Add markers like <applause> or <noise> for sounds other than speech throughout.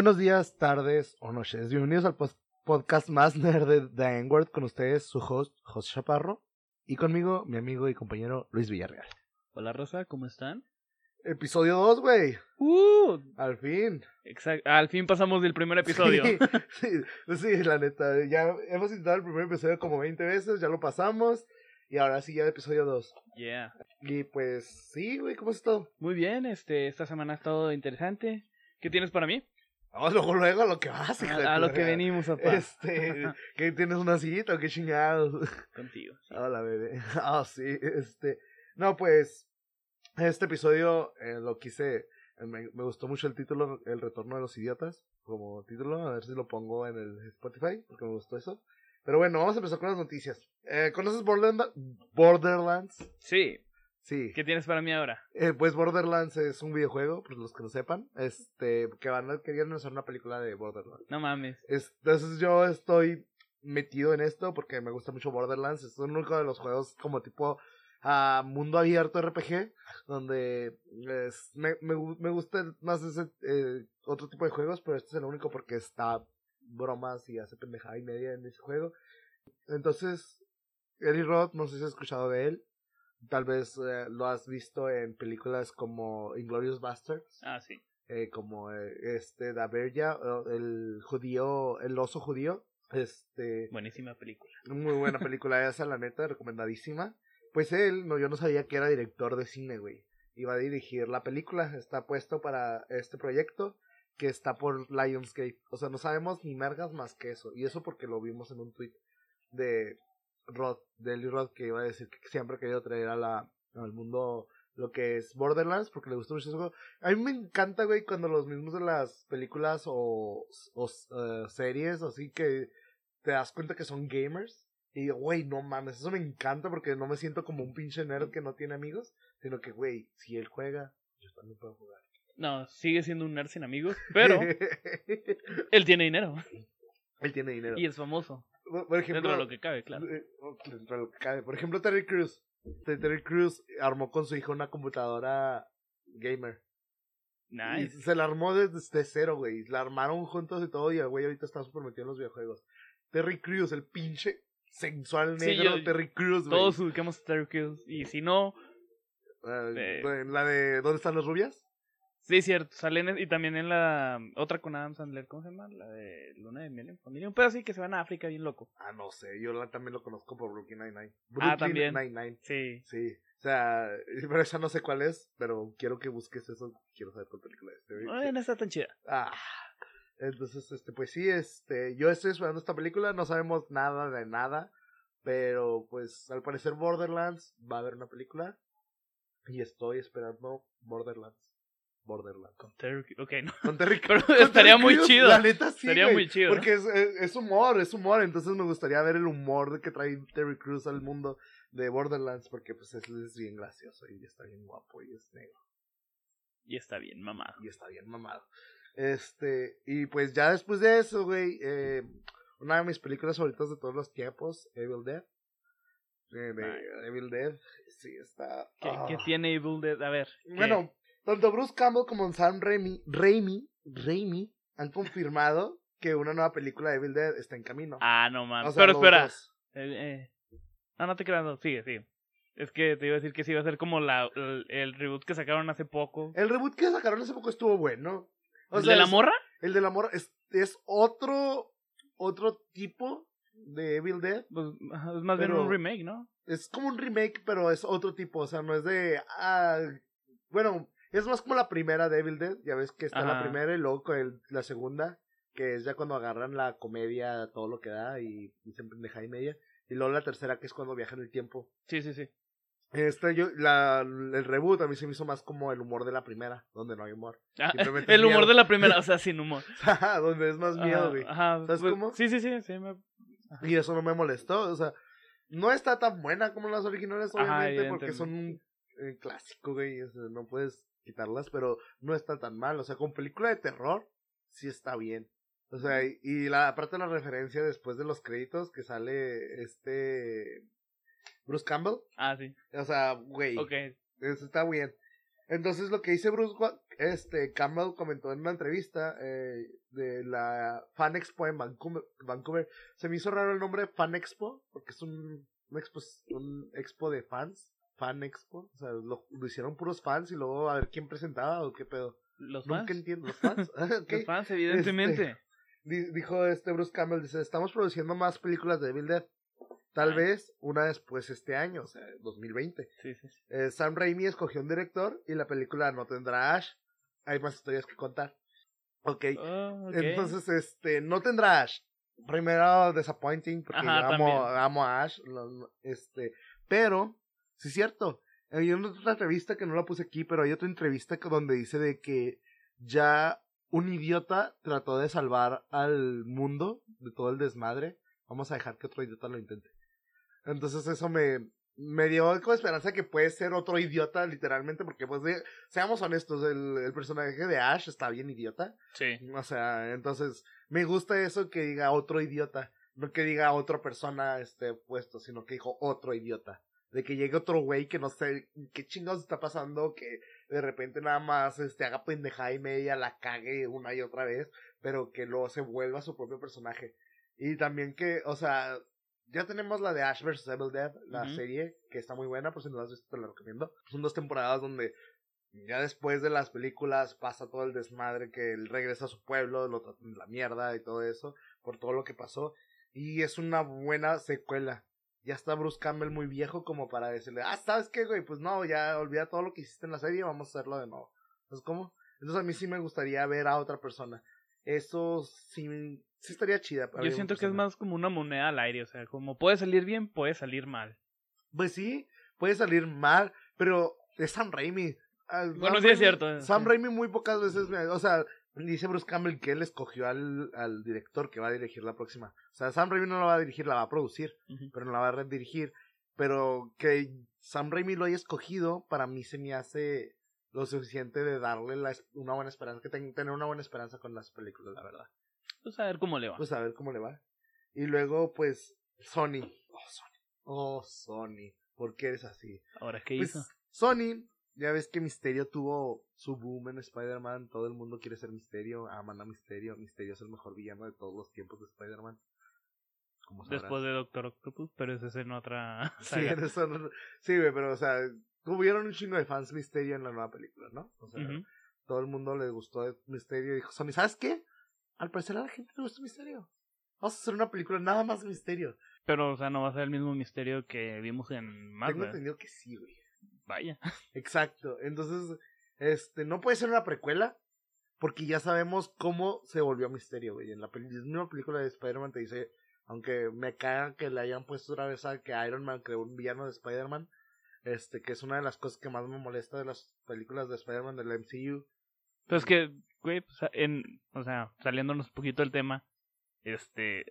Buenos días, tardes o noches. Bienvenidos al pos- podcast más nerd de The N-Word. Con ustedes, su host, José Chaparro. Y conmigo, mi amigo y compañero Luis Villarreal. Hola Rosa, ¿cómo están? Episodio 2, güey. Uh, Al fin. exacto. Al fin pasamos del primer episodio. Sí, <laughs> sí, sí, la neta. Ya hemos intentado el primer episodio como 20 veces, ya lo pasamos. Y ahora sí, ya el episodio 2. Yeah. Y pues, sí, güey, ¿cómo es todo? Muy bien, este, esta semana ha estado interesante. ¿Qué tienes para mí? Vamos luego, luego a lo que vas, A, lo que venimos, papá. Este, <laughs> que tienes una sillita o qué chingados. Contigo. sí. Hola, bebé. <laughs> Ah, sí, este. No, pues. Este episodio eh, lo quise. eh, Me, me gustó mucho el título, El retorno de los idiotas. Como título, a ver si lo pongo en el Spotify, porque me gustó eso. Pero bueno, vamos a empezar con las noticias. Eh, ¿Conoces Borderland- Borderlands? Sí, Sí. ¿qué tienes para mí ahora? Eh, pues Borderlands es un videojuego, por los que no sepan. Este, que van a querían hacer una película de Borderlands. No mames. Es- Entonces yo estoy metido en esto porque me gusta mucho Borderlands. Es uno de los juegos como tipo a mundo abierto RPG, donde es- me, me, me gusta más ese eh, otro tipo de juegos, pero este es el único porque está bromas y hace pendejada y media en ese juego. Entonces, Eli Roth, no sé si has escuchado de él. Tal vez eh, lo has visto en películas como Inglorious Bastards Ah, sí. eh, como eh, este Daverja, eh, el judío, el oso judío, este, Buenísima película. muy buena película <laughs> esa, la neta, recomendadísima. Pues él, no, yo no sabía que era director de cine, güey. Iba a dirigir la película, está puesto para este proyecto que está por Lionsgate. O sea, no sabemos ni mergas más que eso. Y eso porque lo vimos en un tweet de Rod, de Eli Roth, que iba a decir que siempre ha querido traer a la, al mundo lo que es Borderlands, porque le gustó mucho ese juego. A mí me encanta, güey, cuando los mismos de las películas o, o eh, series, así que te das cuenta que son gamers. Y digo, güey, no mames, eso me encanta porque no me siento como un pinche nerd que no tiene amigos, sino que, güey, si él juega, yo también puedo jugar. No, sigue siendo un nerd sin amigos, pero <laughs> él tiene dinero. él tiene dinero. Y es famoso. Por ejemplo, Dentro de lo que cabe, claro. eh, dentro de lo que cabe. Por ejemplo, Terry Crews. Terry Crews armó con su hijo una computadora gamer. Y Nice. se la armó desde cero, güey. La armaron juntos y todo. Y el güey ahorita está súper metido en los videojuegos. Terry Crews, el pinche sensual Sí, negro yo- Terry Crews, güey. Todos ubicamos a Terry Crews. Y si no, Eh, Eh. la de ¿Dónde están las rubias? Sí, cierto. Salen en- y también en la otra con Adam Sandler. ¿Cómo se llama? La de Luna de Miel en Familia. Un pedo así que se van a África bien loco. Ah, no sé. Yo la- también lo conozco por Brooklyn Nine-Nine. Ah, Brooklyn también. Nine-Nine. Sí. Sí. O sea, <laughs> pero esa no sé cuál es. Pero quiero que busques eso. Quiero saber cuál película es. Ay, no está tan chida. Ah, entonces, este, pues sí, este, yo estoy esperando esta película, no sabemos nada de nada, pero pues al parecer Borderlands va a haber una película y estoy esperando Borderlands. Borderlands. Con Terry Crews. Ok, no. Con Terry <laughs> estaría Terry muy Crews, chido. La neta sí. Estaría muy chido. Porque es, es, es humor, es humor, entonces me gustaría ver el humor de que trae Terry Crews al mundo de Borderlands, porque pues es, es bien gracioso y está bien guapo y es negro. Y está bien, mamá. y está bien mamado. Este, y pues ya después de eso, güey, eh, una de mis películas favoritas de todos los tiempos, Evil Dead. Eh, de. Evil Dead, sí, está. ¿Qué, ah. qué tiene Evil Dead? A ver. Bueno, tanto Bruce Campbell como Sam Raimi, Raimi, Raimi han confirmado que una nueva película de Evil Dead está en camino. Ah, no mames. O sea, Pero espera. Eh, eh. No, no te creas. no, Sigue, sigue. Es que te iba a decir que sí iba a ser como la, el, el reboot que sacaron hace poco. El reboot que sacaron hace poco estuvo bueno. O ¿El sea, de la es- morra? El de la morra es, es otro, otro tipo de Evil Dead. Pues, es más bien un remake, ¿no? Es como un remake, pero es otro tipo. O sea, no es de. Ah, bueno, es más como la primera de Evil Dead. Ya ves que está la primera y luego con el- la segunda, que es ya cuando agarran la comedia, todo lo que da y dicen pendeja y media. Y luego la tercera, que es cuando viajan el tiempo. Sí, sí, sí. Este, yo, la, el reboot a mí se me hizo más como el humor de la primera, donde no hay humor. Ah, <laughs> el humor miedo. de la primera, o <laughs> sea, sin humor. donde es más miedo, güey. Ajá. ¿Sabes pues, cómo? Sí, sí, sí. sí me- Y eso no me molestó, o sea, no está tan buena como las originales, Ajá, obviamente, porque son un eh, clásico, güey, o sea, no puedes quitarlas, pero no está tan mal, o sea, con película de terror, sí está bien. O sea, y, la, aparte la referencia después de los créditos que sale este Bruce Campbell, Ah, sí. o sea, güey, Ok. eso está bien. Entonces lo que dice Bruce, este, Campbell comentó en una entrevista eh, de la Fan Expo en Vancouver, Vancouver, se me hizo raro el nombre Fan Expo, porque es un, un, expo, un expo de fans, Fan Expo, o sea, lo, lo hicieron puros fans y luego a ver quién presentaba o qué pedo. Los Nunca fans. entiendo, ¿los fans? Ah. <laughs> <laughs> Los fans, evidentemente. Di- Dijo este Bruce Campbell, dice, estamos produciendo más películas de Evil Dead. Tal Ay. vez una después este año, o sea, 2020. Sí, sí, sí. Eh, Sam Raimi escogió un director y la película no tendrá Ash. Hay más historias que contar. Ok. Oh, ok. Entonces, este, no tendrá Ash. Primero, disappointing, porque Ajá, yo amo, amo a Ash. este, pero, sí es cierto. Hay una otra entrevista que no la puse aquí, pero hay otra entrevista donde dice de que ya un idiota trató de salvar al mundo de todo el desmadre. Vamos a dejar que otro idiota lo intente. Entonces eso me, me dio como esperanza que puede ser otro idiota, literalmente, porque pues de- seamos honestos, el, el personaje de Ash está bien idiota. Sí. O sea, entonces me gusta eso que diga otro idiota, no que diga otra persona este puesto, sino que dijo otro idiota. De que llegue otro güey que no sé qué chingados está pasando, que de repente nada más este haga pendejada y media, la cague una y otra vez, pero que luego se vuelva su propio personaje. Y también que, o sea, ya tenemos la de Ash vs. Evil Dead, la serie, que está muy buena, por si no la has visto te la recomiendo. Son dos temporadas donde ya después de las películas pasa todo el desmadre que él regresa a su pueblo, lo tratan la mierda y todo eso, por todo lo que pasó. Y es una buena secuela. Ya está Bruce Campbell muy viejo como para decirle, ah, ¿sabes qué, güey? Pues no, ya olvida todo lo que hiciste en la serie, vamos a hacerlo de nuevo. Entonces, ¿cómo? Entonces a mí sí me gustaría ver a otra persona. Eso sí, sí estaría chida. para Yo siento que es más como una moneda al aire, o sea, como puede salir bien, puede salir mal. Pues sí, puede salir mal, pero es Sam Raimi. Ah, Bueno, Sam sí es cierto, Sam sí. Raimi muy pocas veces, me- o sea, dice Bruce Campbell que él escogió al, al director que va a dirigir la próxima. O sea, Sam Raimi no la va a dirigir, la va a producir, pero no la va a redirigir. Pero que Sam Raimi lo haya escogido, para mí se me hace lo suficiente de darle la una buena esperanza, que ten- tener una buena esperanza con las películas, la verdad. Pues a ver cómo le va. Pues a ver cómo le va. Y luego, pues, Sony. Oh, Sony. Oh, Sony. ¿Por qué eres así? Ahora, ¿qué Pues, hizo? Sony, ya ves que Misterio tuvo su boom en Spider-Man. Todo el mundo quiere ser Misterio. Aman a Misterio. Misterio es el mejor villano de todos los tiempos de Spider-Man. Después de Doctor Octopus, pero ese es en otra <laughs> Sí, saga. eso no- sí, güey, pero, o sea, tuvieron un chingo de fans Misterio en la nueva película, ¿no? O sea, todo el mundo le gustó de Misterio y dijo, Sony, ¿sabes qué? Al parecer a la gente le gusta Misterio. Vamos a hacer una película nada más Misterio. Pero, o sea, no va a ser el mismo misterio que vimos en Tengo Marvel. entendido que sí, güey. Vaya. <laughs> Exacto. Entonces, este, no puede ser una precuela. Porque ya sabemos cómo se volvió Misterio, güey. En la misma película de Spider-Man te dice, aunque me caga que le hayan puesto otra vez a que Iron Man creó un villano de Spider-Man, este, que es una de las cosas que más me molesta de las películas de Spider-Man del MCU. Pero es que, güey, pues, en, o sea, saliéndonos un poquito del tema, este,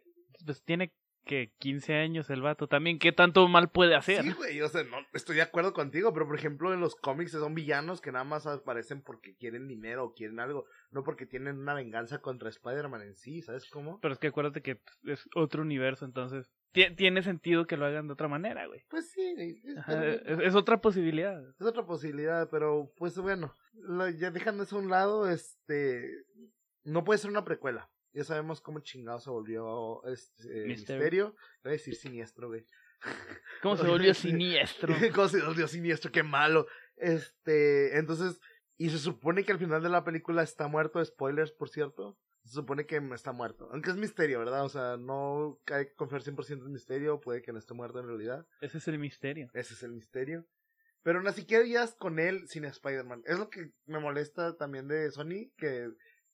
pues tiene que 15 años el vato también, ¿qué tanto mal puede hacer? Sí, güey, o sea, no, estoy de acuerdo contigo, pero por ejemplo en los cómics son villanos que nada más aparecen porque quieren dinero o quieren algo, no porque tienen una venganza contra Spider-Man en sí, ¿sabes cómo? Pero es que acuérdate que es otro universo, entonces ti- tiene sentido que lo hagan de otra manera, güey. Pues sí, es- Ajá, es, es otra posibilidad. es otra posibilidad, pero pues bueno, lo- ya dejando eso a un lado, este, no puede ser una precuela. Ya sabemos cómo chingado se volvió este Misterio. misterio. Voy a decir siniestro, güey. <laughs> ¿Cómo se volvió siniestro? <laughs> ¿Cómo se volvió siniestro? Qué malo. Este, entonces, y se supone que al final de la película está muerto, spoilers, por cierto. Se supone que está muerto. Aunque es misterio, ¿verdad? O sea, no hay que confiar 100% en misterio, puede que no esté muerto en realidad. Ese es el misterio. Ese es el misterio. Pero ni siquiera irías con él sin Spider-Man. Es lo que me molesta también de Sony, que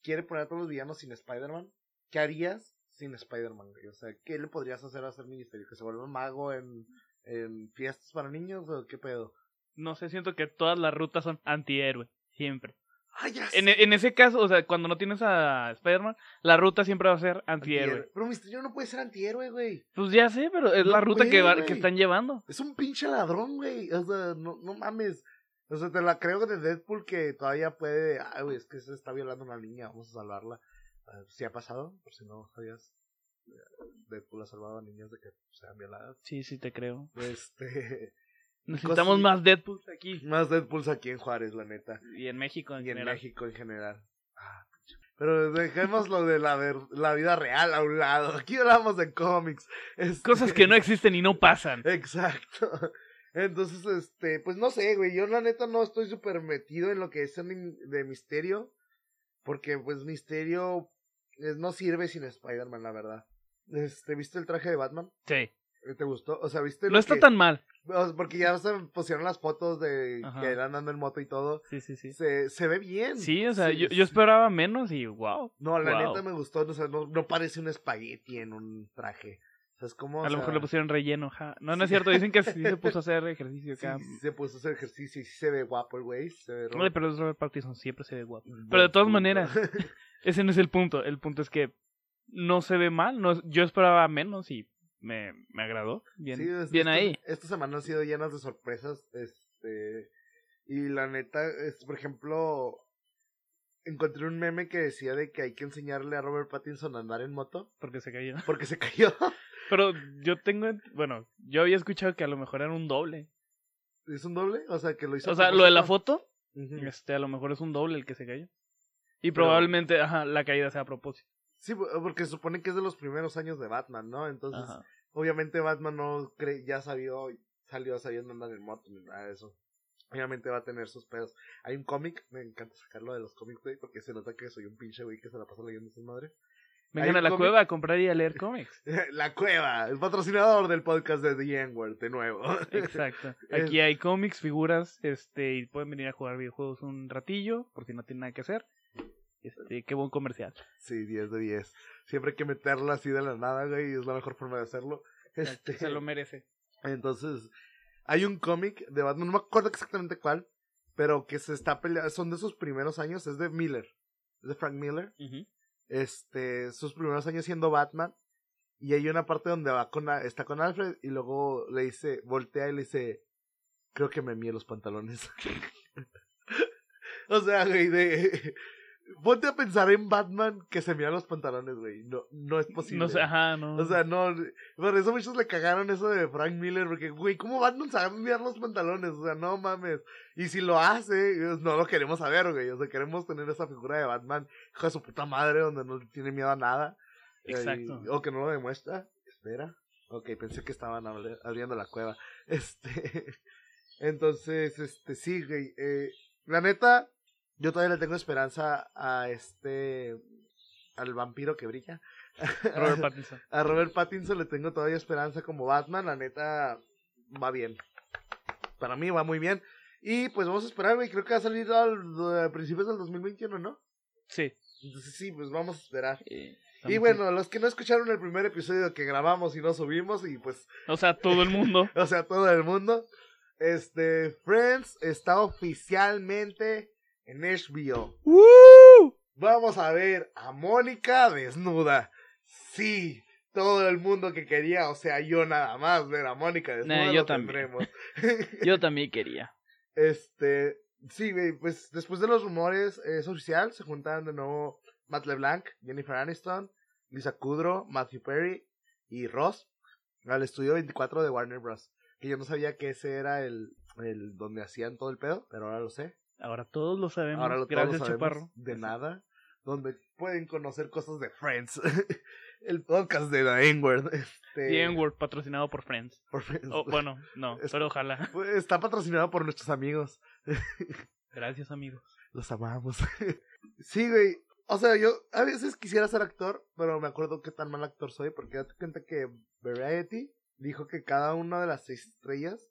quiere poner a todos los villanos sin Spider-Man. ¿Qué harías sin Spider-Man? O sea, ¿qué le podrías hacer a hacer misterio? ¿Que se vuelva un mago en, en fiestas para niños o qué pedo? No sé, siento que todas las rutas son antihéroe, siempre. ¡Ah, ya En, sé! en ese caso, o sea, cuando no tienes a Spider-Man, la ruta siempre va a ser antihéroe. Pero Misterio no puede ser antihéroe, güey. Pues ya sé, pero es No la ruta que, va- que están llevando. Es un pinche ladrón, güey. O sea, no, no mames. O sea, te la creo de Deadpool que todavía puede. Ay, güey, es que se está violando una niña, vamos a salvarla. Ah, sí ha pasado, por si no sabías. eh, Deadpool ha salvado a niñas de que sean violadas. Sí, sí, te creo. Este. <laughs> Necesitamos Cosas- más Deadpool aquí. Más Deadpools aquí en Juárez, la neta. Y en México en Y en general. México en general. Ah. Pero dejemos lo de la, ver- la vida real a un lado. Aquí hablamos de cómics. Este- Cosas que no existen y no pasan. <laughs> Exacto. Entonces, este, pues no sé, güey. Yo la neta no estoy súper metido en lo que es de misterio. Porque, pues, misterio eh, no sirve sin Spider-Man, la verdad. Este, ¿viste el traje de Batman? Sí. ¿Te gustó? O sea, ¿viste? No está que- tan mal. Porque ya se pusieron las fotos de Ajá. que eran andando en moto y todo. Sí, sí, sí. Se, se ve bien. Sí, o sea, Sí, yo, sí. yo esperaba menos y wow. No, la Wow. neta me gustó. O sea, no, no parece un espagueti en un traje. O sea, como. A o lo mejor le pusieron relleno. ja. No, no es cierto. Dicen que sí se puso a <laughs> hacer ejercicio Sí, acá. sí se puso a hacer ejercicio y sí se ve guapo el güey. Oye, pero es Robert Pattinson, siempre se ve guapo. Buen Pero de todas punto. maneras, <laughs> ese no es el punto. El punto es que no se ve mal. No, yo esperaba menos y me, me agradó. Bien, Sí, es- bien ahí. Esta semana han sido llenas de sorpresas. Este. Y la neta, es, por ejemplo. Encontré un meme que decía de que hay que enseñarle a Robert Pattinson a andar en moto. Porque se cayó. Porque se cayó. <laughs> Pero yo tengo, bueno, yo había escuchado que a lo mejor era un doble. ¿Es un doble? O sea, que lo hizo. O sea, lo de la foto, este, a lo mejor es un doble el que se cayó. Y Pero- probablemente, ajá, la caída sea a propósito. Sí, porque se supone que es de los primeros años de Batman, ¿no? Entonces, Ajá. obviamente Batman no cree, ya salió, salió sabiendo andar en moto ni nada de eso. Obviamente va a tener sus pedos. Hay un cómic, me encanta sacarlo de los cómics, güey, porque se nota que soy un pinche güey que se la pasa leyendo su madre. Vengan a la cueva a comprar y a leer cómics. <laughs> la Cueva, el patrocinador del podcast de The N-Word, de nuevo. <laughs> Exacto. Aquí hay cómics, figuras, este, y pueden venir a jugar videojuegos un ratillo, porque no tienen nada que hacer. Este, qué buen comercial. sí, 10 de 10. Siempre hay que meterla así de la nada, güey, y es la mejor forma de hacerlo. Este, Se lo merece. Entonces, hay un cómic de Batman, no me acuerdo exactamente cuál, pero que se está peleando, son de sus primeros años, es de Miller, es de Frank Miller. Este, sus primeros años siendo Batman, y hay una parte donde va con, está con Alfred, y luego le dice, voltea y le dice, creo que me mié los pantalones. <laughs> o sea, güey, de... Ponte a pensar en Batman que se mía los pantalones, güey. No, no es posible. No sé, ajá, no. O sea, no. Por eso muchos le cagaron eso de Frank Miller. Porque, güey, ¿cómo Batman sabe enviar los pantalones? O sea, no mames. Y si lo hace, no lo queremos saber, güey. O sea, queremos tener esa figura de Batman, hijo de su puta madre, donde no tiene miedo a nada. Exacto. Eh, o que no lo demuestra. Espera. Ok, pensé que estaban abri- abriendo la cueva. <laughs> Este. Entonces, este, sí, güey. Eh, la neta, yo todavía le tengo esperanza a este. Al vampiro que brilla. Robert Pattinson. <laughs> A Robert Pattinson le tengo todavía esperanza como Batman. La neta, va bien. Para mí va muy bien. Y pues vamos a esperar, güey. Creo que va a salir al- a principios del 2021, ¿no? Sí. Entonces sí, pues vamos a esperar. Y bueno, los que no escucharon el primer episodio que grabamos y no subimos, y pues, O sea, todo el mundo. <laughs> o sea, todo el mundo. Este, Friends está oficialmente en HBO. ¡Woo! Vamos a ver a Mónica desnuda. Sí, todo el mundo que quería, o sea, yo nada más ver a Mónica desnuda. Nah, yo también. <laughs> Yo también quería. Este, sí, pues después de los rumores es oficial, se juntan de nuevo Matt LeBlanc, Jennifer Aniston, Lisa Kudrow, Matthew Perry y Ross al estudio 24 de Warner Bros. Que yo no sabía que ese era el, el donde hacían todo el pedo, pero ahora lo sé. Ahora todos lo sabemos. Ahora lo, todos Gracias, lo sabemos Chaparro. De nada. Donde pueden conocer cosas de Friends. <laughs> el podcast de The N-Word. Este, The N-Word, patrocinado por Friends. por Friends. Oh, bueno, no, <laughs> Es- pero ojalá. Está patrocinado por nuestros amigos. <laughs> Gracias, amigos. Los amamos. sí, güey. O sea, yo a veces quisiera ser actor, pero me acuerdo qué tan mal actor soy, porque date cuenta que Variety dijo que cada una de las seis estrellas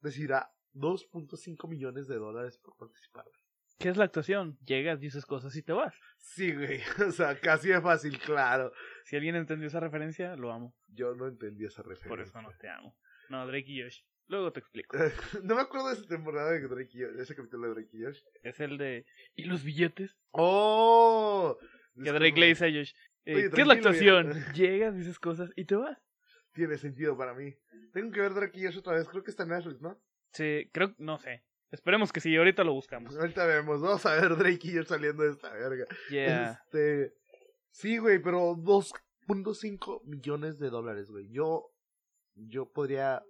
recibirá 2.5 millones de dólares por participar. ¿Qué es la actuación? Llegas, dices cosas y te vas. Sí, güey. <laughs> O sea, casi de fácil, claro. Si alguien entendió esa referencia, lo amo. Yo no entendí esa referencia. Por eso no te amo. No, Drake y Josh. Luego te explico. <laughs> no me acuerdo de esa temporada de Drake y Josh, de ese capítulo de Drake y Josh. Es el de. ¿Y los billetes? ¡Oh! Que Drake le dice a Josh. eh, Oye, ¿Qué es la actuación? <laughs> Llegas, dices cosas y te vas. Tiene sentido para mí. Tengo que ver Drake y Josh otra vez. Creo que está en Netflix, ¿no? Sí, creo, no sé. Esperemos que sí, ahorita lo buscamos. Ahorita vemos. Vamos a ver Drake y Josh saliendo de esta verga. Yeah. Este. Sí, güey, pero 2.5 millones de dólares, güey. Yo. Yo podría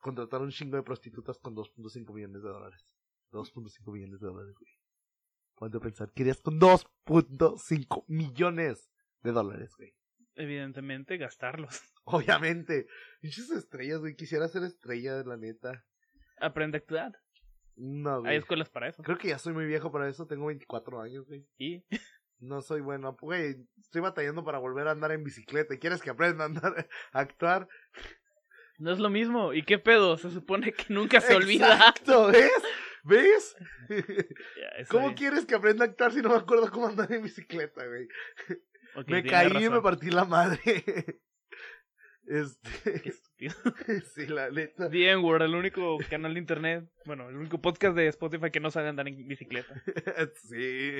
contratar un chingo de prostitutas con 2.5 millones de dólares. 2.5 millones de dólares, güey. ¿Cuánto pensar? Querías con 2.5 millones de dólares, güey. Evidentemente, gastarlos. Obviamente. Muchas estrellas, güey. Quisiera ser estrella, la neta. Aprende a actuar. No, güey. Hay escuelas para eso. Creo que ya soy muy viejo para eso. Tengo 24 años, güey. Y No soy bueno. Güey, estoy batallando para volver a andar en bicicleta. ¿Quieres que aprenda a andar, a actuar? no es lo mismo. ¿Y qué pedo? Se supone que nunca se olvida. Exacto, ¿ves? ¿Ves? ¿Cómo bien. quieres que aprenda a actuar si no me acuerdo cómo andar en bicicleta, güey? Me caí y me partí la madre. Este, Qué estúpido. <laughs> sí, la neta. The N-Word, el único canal de internet, bueno, el único podcast de Spotify que no sabe andar en bicicleta. <laughs> sí.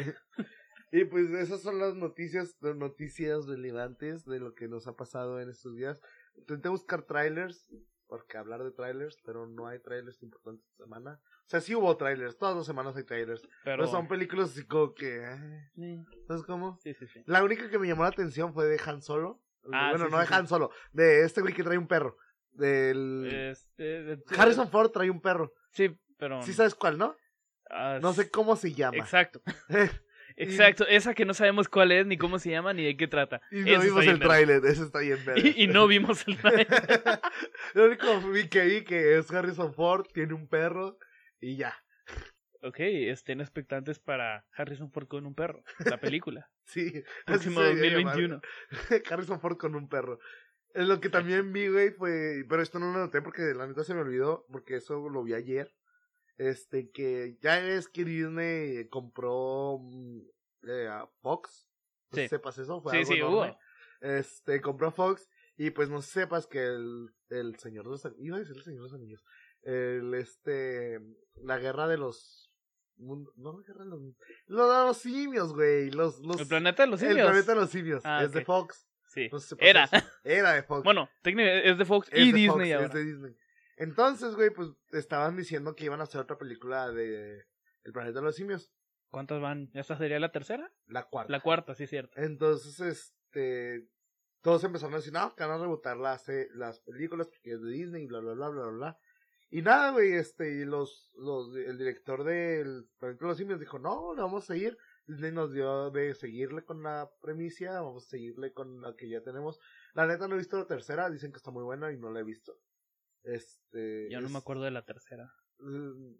Y pues esas son las noticias, las noticias relevantes de lo que nos ha pasado en estos días. Intenté buscar trailers, porque hablar de trailers, pero no hay trailers importantes esta semana. O sea, sí hubo trailers, todas las semanas hay trailers. Pero, son películas así como que... eh, Sí, ¿Sabes cómo? sí, sí. sí. La única que me llamó la atención fue de Han Solo. Ah, bueno, sí, no sí, de sí. Han Solo, de este güey que trae un perro. Del... Este. de- Harrison Ford trae un perro. Sí, pero. Sí sabes cuál, ¿no? ah, No sé cómo se llama. Exacto. <laughs> <laughs> Exacto, esa que no sabemos cuál es, ni cómo se llama, ni de qué trata. Y no Eso vimos el tráiler, eso está bien verga. Y, y no vimos el <laughs> trailer. Lo único vi que vi que es Harrison Ford, tiene un perro y ya. Ok, estén expectantes para Harrison Ford con un perro, la película. <laughs> Sí. <laughs> Próximo se debería llamar. 2021. <laughs> Harrison Ford con un perro. Es lo que también vi, güey, fue. Pero esto no lo noté porque la neta se me olvidó, porque eso lo vi ayer. Este, que ya es que Disney compró mm, eh, a Fox. No Sí. sepas eso, fue Sí, algo sí, hubo. Este, compró Fox. Y pues no sepas que el, el Señor de los Anillos. Iba a decir el Señor de los Anillos. El, este. La guerra de los. Mun- No, guerra de los. Lo de los simios, güey. Los, los, El planeta de los el simios. planeta de los simios. Ah, es de. Fox. Sí. No sé si pasa Era. eso. Era de Fox. Bueno, técnicamente es de Fox Es y de Fox, Disney ahora. Es de Disney. Entonces, güey, pues estaban diciendo que iban a hacer otra película de El planeta de los simios. ¿Cuántas van? ¿Esta sería la tercera? La cuarta. La cuarta, sí, cierto. Entonces, este. Todos empezaron a decir, no, que van a rebotar las, eh, las películas porque es de Disney bla, bla, bla, bla, bla, bla. Y nada, güey, este, y los, los, el director del Planeta de los Simios dijo, no, le vamos a seguir. Disney nos dio de seguirle con la premisa, vamos a seguirle con la que ya tenemos. La neta no he visto la tercera, dicen que está muy buena y no la he visto. Este. Yo no es- me acuerdo de la tercera. mm,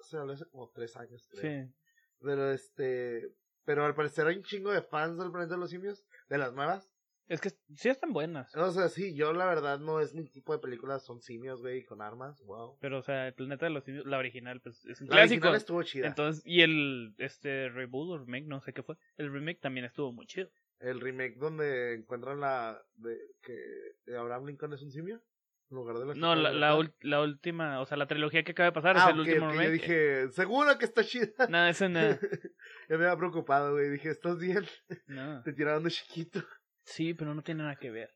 sea, lo hace como tres años, creo. Sí. Pero este. Pero al parecer hay un chingo de fans del Planeta de los Simios, de las nuevas. Es que sí están buenas. O sea, sí, yo la verdad no es mi tipo de películas, son simios, güey, con armas, wow. Pero, o sea, el planeta de los simios, la original, pues es un La clásico. original estuvo chida. Entonces, y el este reboot o remake, no sé qué fue. El remake también estuvo muy chido. El remake donde encuentran la. de que Abraham Lincoln es un simio. En lugar de la No, la, la, Estatua ul- la última, o sea, la trilogía que acaba de pasar Ah, es el ok, último ok, remake. Yo dije, seguro que está chida. <laughs> No, eso no. <laughs> ya me había preocupado, güey. Dije, ¿estás bien? no. <laughs> Te tiraron de chiquito. Sí, pero no tiene nada que ver.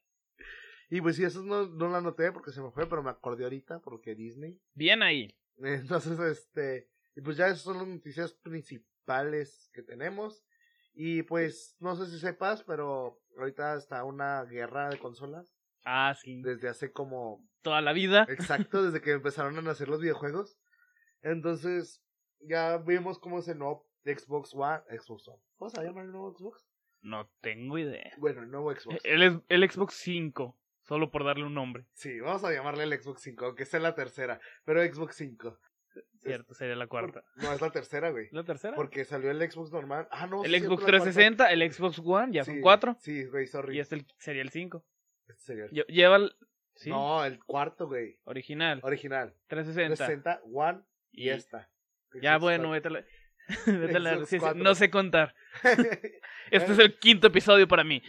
Y pues sí, eso no, no la noté porque se me fue, pero me acordé ahorita porque Disney. Bien ahí. Entonces, este. Y pues ya esas son las noticias principales que tenemos. Y pues, no sé si sepas, pero ahorita está una guerra de consolas. Ah, sí. Desde hace como. Toda la vida. Exacto, desde que empezaron a nacer los videojuegos. Entonces, ya vimos cómo es el nuevo Xbox One. Xbox One. ¿Cómo se va a llamar el nuevo Xbox? No tengo idea. Bueno, el nuevo Xbox. El, el Xbox 5, solo por darle un nombre. Sí, vamos a llamarle el Xbox 5, aunque sea la tercera. Pero Xbox 5. Cierto, sería la cuarta. No, es la tercera, güey. ¿La tercera? Porque salió el Xbox normal. Ah, no. el sí, Xbox cierto, la cuarta. 360, el Xbox One, ya Sí, son cuatro. Sí, güey, sorry. Y este el- sería el 5. Este sería el- Lle- Lleva el. Sí, No, el cuarto, güey. original. Original. 360. 360, One y, Y- esta. Ya bueno, vete a <laughs> la... sí. No sé contar. <laughs> Este es el quinto episodio para mí.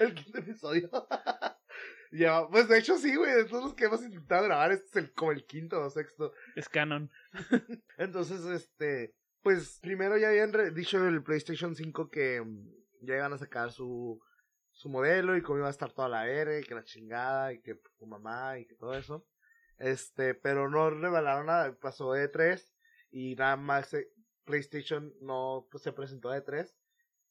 el quinto <laughs> episodio. ya, pues de hecho sí, güey. De todos los que hemos intentado grabar, este es el, como el quinto o sexto. Es canon. Entonces, este, pues primero ya habían re- dicho el PlayStation 5 que mm, ya iban a sacar su, su modelo y cómo iba a estar toda la R y que la chingada y que tu mamá y que todo eso. Este, pero no revelaron nada, pasó de 3 y nada más PlayStation no pues, se presentó de 3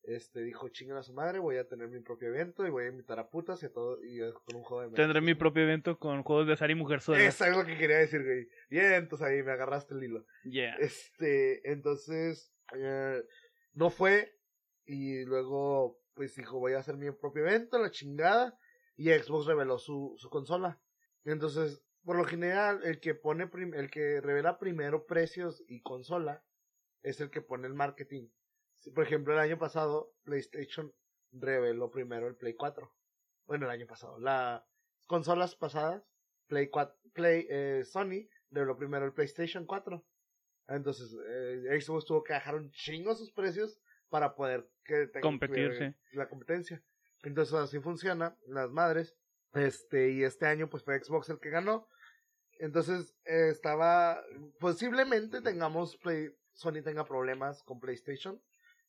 este dijo chinga a su madre, voy a tener mi propio evento y voy a invitar a putas y a todo y a- con un juego de. Tendré mi propio evento con juegos de azar y mujer sola. Eso es lo que quería decir, güey. Bien, entonces ahí me agarraste el hilo. Yeah. Este, entonces, eh, no fue. Y luego, pues dijo, voy a hacer mi propio evento, la chingada. Y Xbox reveló su, su consola. Entonces, por lo general, el que pone, prim- el que revela primero precios y consola, es el que pone el marketing. Por ejemplo, el año pasado, PlayStation reveló primero el Play 4. Bueno, el año pasado. Las consolas pasadas, Play 4, Play, eh, Sony reveló primero el PlayStation 4. Entonces, eh, Xbox tuvo que bajar un chingo sus precios para poder que tenga- Competir, que- sí. la competencia. Entonces, así funciona, las madres. Este, y este año, pues fue Xbox el que ganó. Entonces, eh, estaba. Posiblemente tengamos Play, Sony tenga problemas con PlayStation.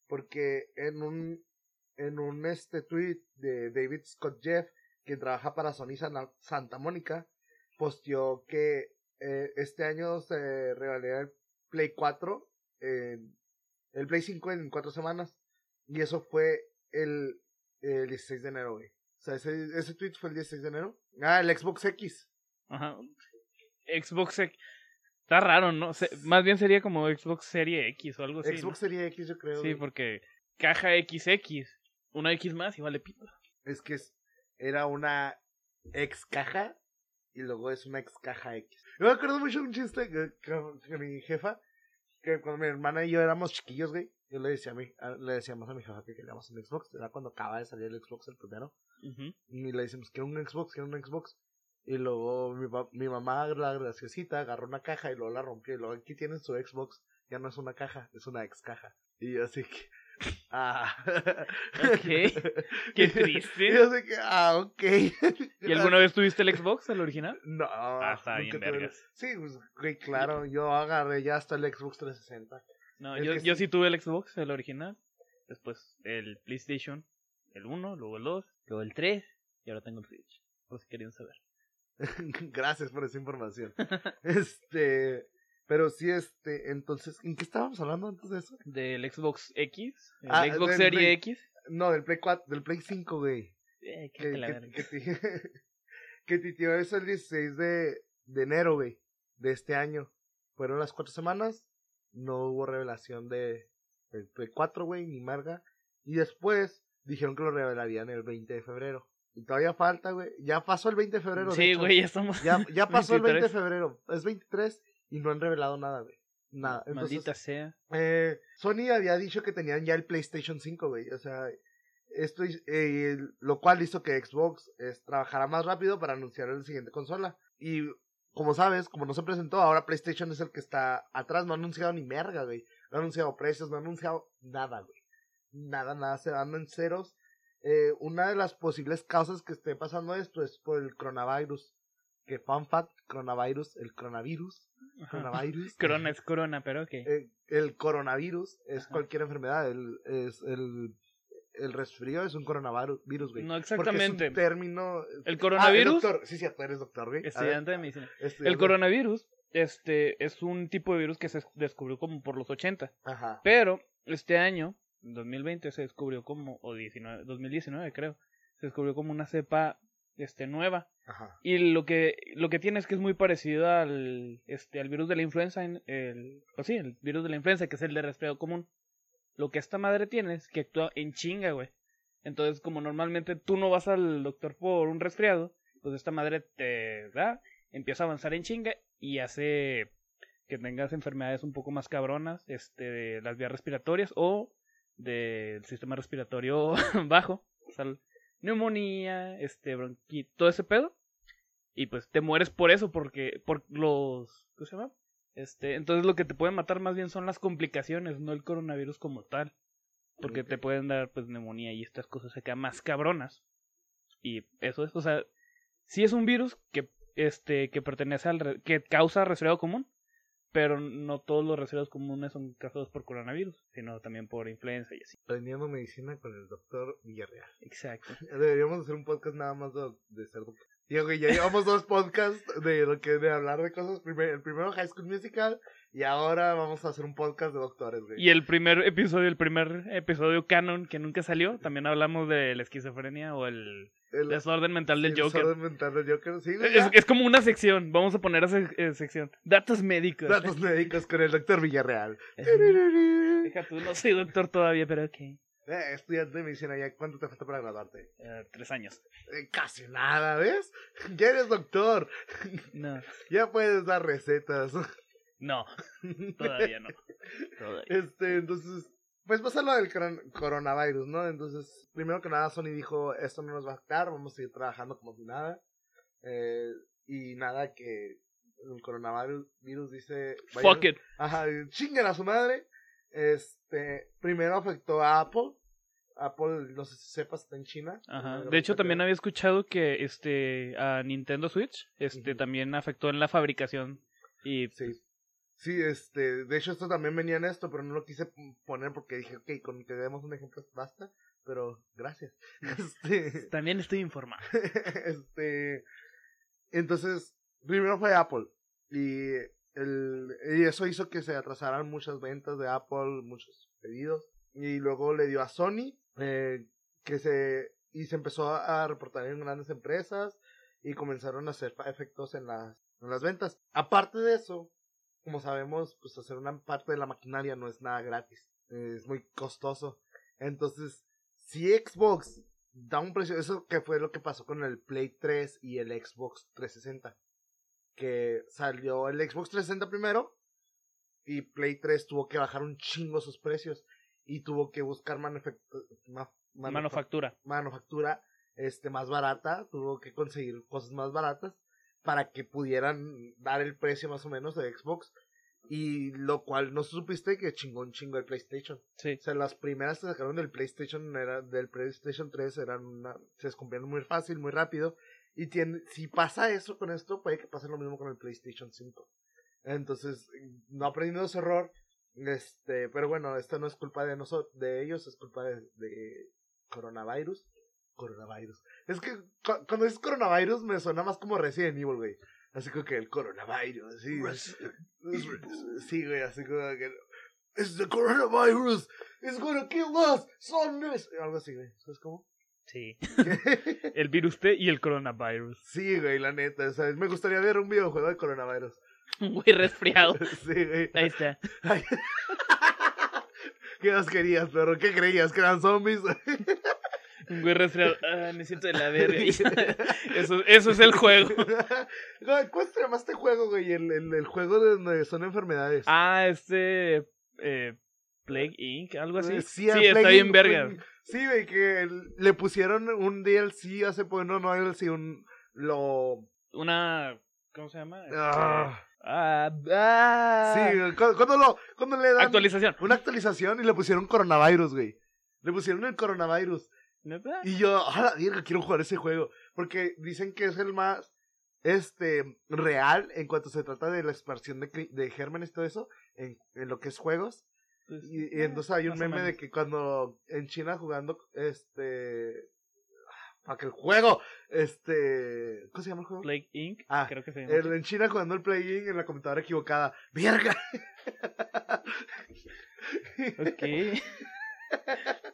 Porque en un. En un este tweet de David Scott Jeff, quien trabaja para Sony Sana- Santa Mónica, posteó que eh, este año se revelaría el Play 4, en- el Play 5 en cuatro semanas. Y eso fue el, el 16 de enero, güey. Sea, ese, ese tweet fue el 16 de enero. Ah, el Xbox X. Ajá. Xbox X. Está raro, ¿no? Se- más bien sería como Xbox Serie X o algo así. ¿no? Xbox Series X, yo creo. Sí, güey. porque caja XX. Una X más y vale pito. Es que es- era una ex caja y luego es una ex caja X. Yo me acuerdo mucho de un chiste que, que- que mi jefa, que cuando mi hermana y yo éramos chiquillos, güey, yo le decía a mi, a- le decíamos a mi jefa que queríamos un Xbox, era cuando acaba de salir el Xbox el primero, Y le decimos que un Xbox, que un Xbox. Y luego mi, mi mamá, la graciosita, agarró una caja y luego la rompió. Y luego aquí tienen su Xbox. Ya no es una caja, es una ex caja. Y yo así que. Ah. Ok. <laughs> Qué triste. Y yo así que. Ah, ok. ¿Y alguna vez tuviste el Xbox, el original? No. Ah, está bien vergas. Sí, pues, claro. Yo agarré ya hasta el Xbox 360. No, yo, yo sí tuve el Xbox, el original. Después el PlayStation, el 1, luego el 2, luego el 3. Y ahora tengo el Switch. Por si querían saber. <laughs> Gracias por esa información. <laughs> este. Pero sí, este. Entonces, ¿en qué estábamos hablando antes de eso? Del Xbox X, el Ah, Xbox del Serie. X. No, del Play 4, del Play 5, güey. Eh, que, <laughs> que titió eso el 16 de, de enero, güey, de este año. Fueron las cuatro semanas, no hubo revelación de, del Play 4, güey, ni marga. Y después dijeron que lo revelarían el 20 de febrero. Y todavía falta, güey. Ya pasó el 20 de febrero. Sí, güey, ya estamos. Ya, ya <laughs> pasó el 20 de 23. febrero. Es 23 y no han revelado nada, güey. Nada. Entonces, Maldita sea. eh, Sony había dicho que tenían ya el PlayStation 5, güey. O sea, esto eh, lo cual hizo que Xbox trabajara más rápido para anunciar la siguiente consola. Y como sabes, como no se presentó, ahora PlayStation es el que está atrás. No ha anunciado ni merga, güey. No ha anunciado precios, no ha anunciado nada, güey. Nada, nada, se dan en ceros. Eh, una de las posibles causas que esté pasando esto es por el coronavirus. Que fun fact, coronavirus, el coronavirus, Ajá. coronavirus. <laughs> Corona es corona, pero ok. Eh, el coronavirus es Ajá. cualquier enfermedad. El, es el, el resfrío es un coronavirus, güey. No exactamente. es un término. El coronavirus, Ah, doctor. Sí, sí, tú eres doctor, güey. Estudiante de medicina. estudiante. El coronavirus este, es un tipo de virus que se descubrió como por los 80. Ajá. Pero este año, 2020, se descubrió como, o 19, 2019 creo, se descubrió como una cepa este, nueva. Ajá. Y lo que, lo que tiene es que es muy parecido al, este, al virus de la influenza, en el, pues sí, el virus de la influenza, que es el de resfriado común. Lo que esta madre tiene es que actúa en chinga, güey. Entonces, como normalmente tú no vas al doctor por un resfriado, pues esta madre te da, empieza a avanzar en chinga y hace que tengas enfermedades un poco más cabronas, este, de las vías respiratorias o del sistema respiratorio <laughs> bajo, o sea, neumonía, este, bronquitis, todo ese pedo. Y pues te mueres por eso, porque, por los, ¿qué se llama? Este, entonces lo que te puede matar más bien son las complicaciones, no el coronavirus como tal. Porque te pueden dar pues neumonía y estas cosas acá más cabronas. Y eso es, o sea, sí es un virus que este que pertenece al que causa resfriado común, pero no todos los resfriados comunes son causados por coronavirus, sino también por influenza y así. Aprendiendo medicina con el doctor Villarreal. Exacto. <laughs> Deberíamos hacer un podcast nada más de, de ser doctor. Y güey, ya llevamos dos podcasts de lo que de hablar de cosas. Primer, el primero High School Musical y ahora vamos a hacer un podcast de doctores, güey. Y el primer episodio, el primer episodio canon que nunca salió, también hablamos de la esquizofrenia o el, el desorden mental del el Joker. desorden mental del Joker, sí, es como una sección, vamos a poner esa eh, sección. Datos médicos. Datos médicos con el doctor Villarreal. <laughs> Deja tú, no soy doctor todavía, pero ok. Eh, estudiante de medicina, ¿ya cuánto te falta para graduarte? Eh, tres años. Eh, casi nada, ¿ves? <laughs> Ya eres doctor. <laughs> No, Ya puedes dar recetas. no, todavía no. Todavía. Este, entonces, pues pasa lo del coron- coronavirus, ¿no? Entonces, primero que nada, Sony dijo, esto no nos va a afectar, vamos a seguir trabajando como si nada. Eh, y nada que el coronavirus virus dice... Fuck it. Ajá, chinguen a su madre. Este, primero afectó a Apple. Apple, no sé si sepas, está en China. Ajá. De hecho, también había escuchado que este a Nintendo Switch este también afectó en la fabricación y Sí. Sí, este, de hecho esto también venía en esto, pero no lo quise poner porque dije, ok, con que demos un ejemplo basta, pero gracias. <laughs> Este, también estoy informado. <laughs> este, entonces, primero fue Apple y, el, y eso hizo que se atrasaran muchas ventas de Apple, muchos pedidos, y luego le dio a Sony, eh, que se, y se empezó a reportar en grandes empresas y comenzaron a hacer efectos en las, en las ventas. Aparte de eso, como sabemos, pues hacer una parte de la maquinaria no es nada gratis, es muy costoso. Entonces, si Xbox da un precio, eso que fue lo que pasó con el Play 3 y el Xbox 360, que salió el Xbox 360 primero y Play 3 tuvo que bajar un chingo sus precios y tuvo que buscar manufactu- ma- manufa- Manufactura. manufactura este más barata, tuvo que conseguir cosas más baratas para que pudieran dar el precio más o menos de Xbox y lo cual no supiste que chingó un chingo el PlayStation. Sí. O sea, las primeras que sacaron del PlayStation era, del PlayStation 3 eran una, se descumplían muy fácil, muy rápido. Y tiene, si pasa eso con esto, puede que pase lo mismo con el PlayStation 5. Entonces, no aprendiendo ese error. Este, pero bueno, esto no es culpa de nosotros, de ellos, es culpa de, de coronavirus. Coronavirus. Es que cu- cuando dices coronavirus me suena más como Resident Evil, güey. Así como que el coronavirus, sí. Sí, güey, así como que. It's the coronavirus. It's gonna kill us. Zombies. Algo así, güey. ¿Sabes cómo? Sí. <laughs> El virus T y el coronavirus. sí, güey, la neta. O sea, me gustaría ver un videojuego de coronavirus. <laughs> Un güey resfriado. <laughs> sí, güey. Ahí está. Ay. ¿Qué más querías, perro? ¿Qué creías? ¿Que eran zombies? Un güey resfriado. Ah, me siento de la verga. <laughs> <laughs> Eso, eso es el juego. <laughs> Güey, ¿Cómo se llama este juego, güey? El, el, el juego de donde son enfermedades. Ah, este. Eh, Plague Inc. Algo así. Eh, Sí, a está Plague bien Inc, verga. Sí, güey, que le pusieron un DLC hace poco, no, no DLC, un. Lo. Una. ¿Cómo se llama? Este, Ah, Ah, ah. sí, cuando lo. Cuando le dan Actualización. una actualización y le pusieron coronavirus, güey. Le pusieron el coronavirus. ¿Neta? Y yo, a la verga, quiero jugar ese juego. Porque dicen que es el más. Este. Real en cuanto se trata de la expansión de, de gérmenes y todo eso. En, en lo que es juegos. Pues, Y, y eh, entonces hay un más o meme de que cuando en China jugando este para que el juego este ¿cómo se llama el juego? Plague Inc. Ah, creo que se llama. El- en China jugando el plugin en la computadora equivocada. ¡Verga! Ok.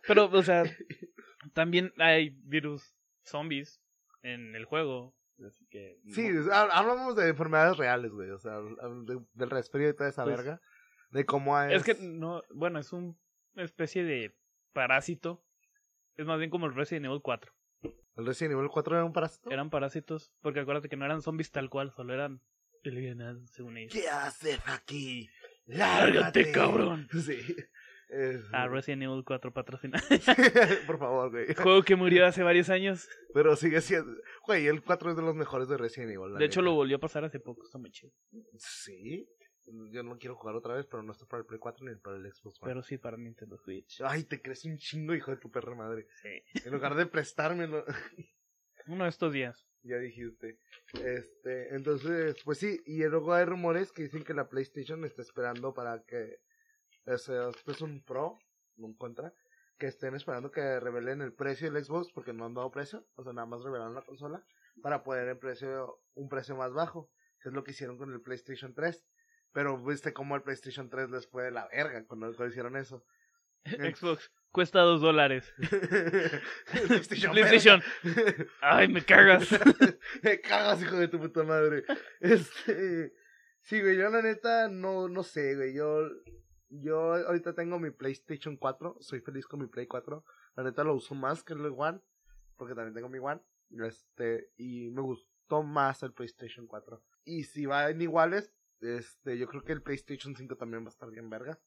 Pero, o sea, también hay virus zombies en el juego. Así que. Sí, no- hablamos de enfermedades reales, güey, o sea, de- del resfrío y toda esa Pues, verga, de cómo es Es que no. Bueno, es un- una especie de parásito. Es más bien como el Resident Evil 4. el Resident Evil 4 era un parásito. Eran parásitos. Porque acuérdate que no eran zombies tal cual, solo eran alienados, según ellos. ¿Qué haces aquí? ¡Lárgate, cabrón! <laughs> Sí. Es- Ah, Resident Evil 4 patrocina. <laughs> Por favor, güey. Juego que murió hace varios años. Pero sigue siendo. Güey, el 4 es de los mejores de Resident Evil. De hecho, neta. lo volvió a pasar hace poco. Está muy chido. Sí. Yo no quiero jugar otra vez, pero no está para el Play 4 ni para el Xbox One. Pero sí para Nintendo Switch. Ay, te crees un chingo, hijo de tu perra madre. Sí. En lugar de prestármelo, <laughs> Uno de estos días. ya dijiste. Este, entonces, pues sí. Y luego hay rumores que dicen que la PlayStation está esperando para que. O sea, después un Pro, un Contra. que estén esperando que revelen el precio del Xbox porque no han dado precio, o sea, nada más revelaron la consola para poner el precio, un precio más bajo, que es lo que hicieron con el PlayStation 3. Pero viste cómo el PlayStation 3 les fue de la verga cuando, cuando hicieron eso. <laughs> Xbox cuesta dos dólares. <laughs> <laughs> PlayStation. PlayStation. Ay, me cagas. me cagas, hijo de tu puta madre. Este. Sí, güey, yo la neta no, no sé, güey. Yo, yo ahorita tengo mi PlayStation 4. Soy feliz con mi Play 4. La neta lo uso más que el One. Porque también tengo mi One. Este, y me gustó más el PlayStation 4. Y si van iguales, este, yo creo que el PlayStation 5 también va a estar bien verga.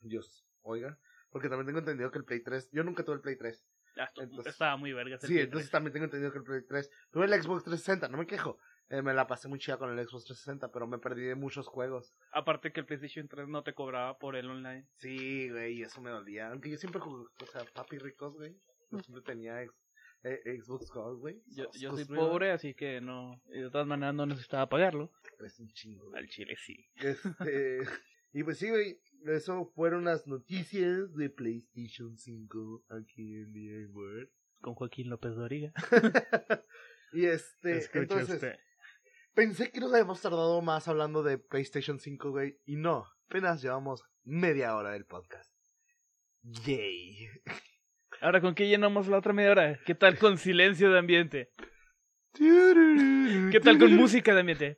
Dios, oiga. Porque también tengo entendido que el Play 3, yo nunca tuve el Play 3. Ya, Entonces- estaba muy verga. Sí, entonces también tengo entendido que el Play 3. Tuve el Xbox 360, no me quejo. Eh, me la pasé muy chida con el Xbox 360, pero me perdí de muchos juegos. Aparte que el PlayStation 3 no te cobraba por el online. Sí, güey, y eso me dolía. Aunque yo siempre jugué, o sea, papi ricos, güey. Yo siempre tenía ex- eh, Xbox Gold, güey. Yo, yo soy pobre, así que no. y De todas maneras no necesitaba pagarlo. Es un chingo, güey. Al chile sí. Este, <laughs> y pues sí, güey, eso fueron las noticias de PlayStation 5 aquí en The Word. Con Joaquín López Doriga. <laughs> y este, Escuche entonces, usted. Pensé que nos habíamos tardado más hablando de PlayStation 5, güey, y no, apenas llevamos media hora del podcast. Yay. Ahora, ¿con qué llenamos la otra media hora? ¿Qué tal con silencio de ambiente? ¿Qué tal con música de ambiente?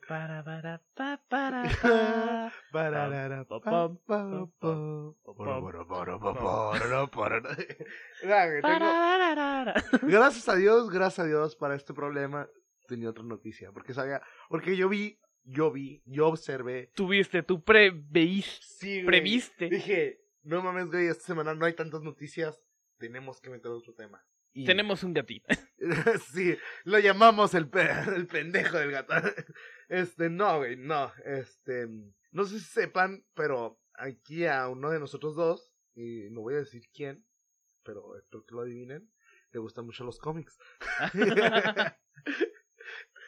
Gracias a Dios, gracias a Dios para este problema tenía otra noticia, porque sabía, porque yo vi, yo vi, yo observé, Tuviste, tú preveíste, sí, previste. Dije, no mames, güey, esta semana no hay tantas noticias, tenemos que meter otro tema. Y- Tenemos un gatito. <laughs> sí, lo llamamos el, pe- <laughs> el pendejo del gato. Este, no, güey, no. Este, no sé si sepan, pero aquí a uno de nosotros dos, y no voy a decir quién, pero espero que lo adivinen, le gustan mucho los cómics. <laughs>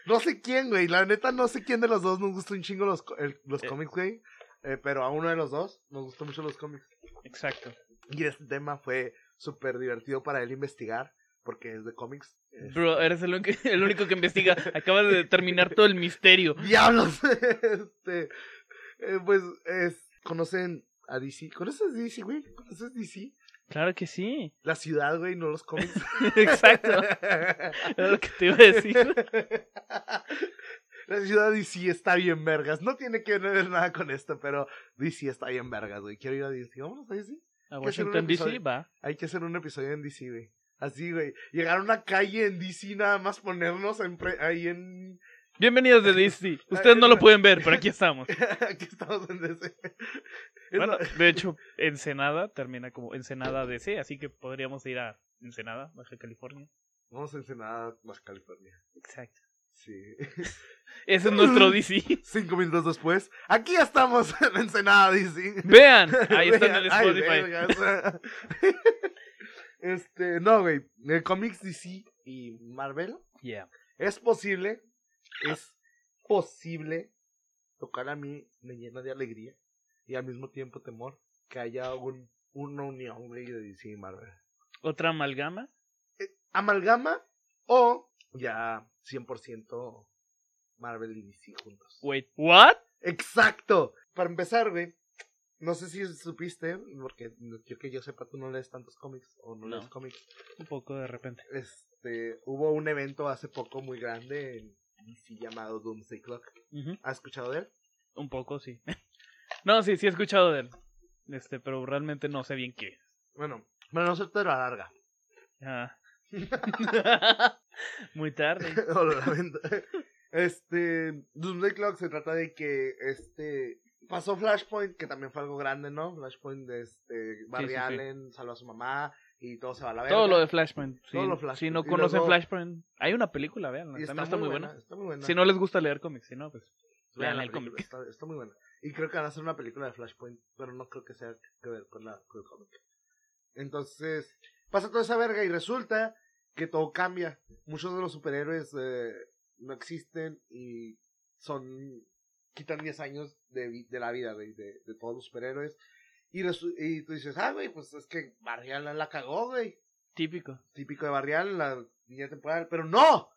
no sé quién, güey, la neta no sé quién de los dos nos gusta un chingo los, el- los Eh. cómics, güey. eh, pero a uno de los dos nos gustan mucho los cómics. Exacto. Y este tema fue súper divertido para él investigar, porque es de cómics. Bro, eres el único, el único que investiga. <laughs> Acabas de determinar todo el misterio. ¡Diablos! <laughs> este, eh, pues, es, ¿conocen a DC? ¿Conoces DC, güey? ¿Conoces DC? Claro que sí. La ciudad, güey, no los cómics. <laughs> Exacto. Era lo que te iba a decir. La ciudad DC está bien vergas. No tiene que ver nada con esto, pero DC está bien vergas, güey. Quiero ir a DC. Vámonos a DC. A Washington DC va. Hay que hacer un episodio en DC, güey. Así, güey. Llegar a una calle en DC, nada más ponernos en pre- ahí en. Bienvenidos de DC. Ustedes no lo pueden ver, pero aquí estamos. <laughs> Aquí estamos en DC. <laughs> Bueno, de hecho, Ensenada termina como Ensenada DC, así que podríamos ir a Ensenada, Baja California. Vamos a Ensenada, Baja California. Exacto. Sí. <laughs> Ese es nuestro DC. Cinco minutos después, aquí ya estamos en Ensenada, DC. Vean, ahí está en el Ay, Spotify. vergas. este, no, güey. El cómics DC y Marvel Yeah. es posible, es posible, lo cual a mí me llena de alegría y al mismo tiempo temor que haya un, una unión, güey, de DC y Marvel. Otra amalgama. Amalgama o ya 100% Marvel y DC juntos. Wait, what? Exacto. Para empezar, güey. No sé si supiste, porque yo que yo sepa, tú no lees tantos cómics o no, No. lees cómics. Un poco de repente. Este, hubo un evento hace poco muy grande en DC llamado Doomsday Clock. Ujú, ¿Has escuchado de él? Un poco, sí. <laughs> No, sí, sí he escuchado de él. Este, pero realmente no sé bien qué. Bueno, para no hacerte la larga. Ah. <laughs> <laughs> Muy tarde. Lo lamento. Este, Doomsday Clock se trata de que este pasó Flashpoint, que también fue algo grande, ¿no? Flashpoint de este Barry sí, sí. Allen salva a su mamá y todo se va a la verga. Todo lo de Flashpoint. Si, Todo lo Flashpoint. si no conocen luego- Flashpoint, hay una película, vean. También está muy buena. Está muy buena. Si no les gusta leer cómics, si no, pues Vean el cómic. Está, está muy buena. Y creo que van a hacer una película de Flashpoint, pero no creo que sea que ver con, la, con el cómic. Entonces, pasa toda esa verga y resulta que todo cambia. Muchos de los superhéroes eh, no existen y son quitan 10 años de, de la vida güey, de, de todos los superhéroes. Y, y tú dices, ah, güey, pues es que Barry Allen la cagó, güey. Típico. Típico de Barry Allen, la línea temporal. Pero no,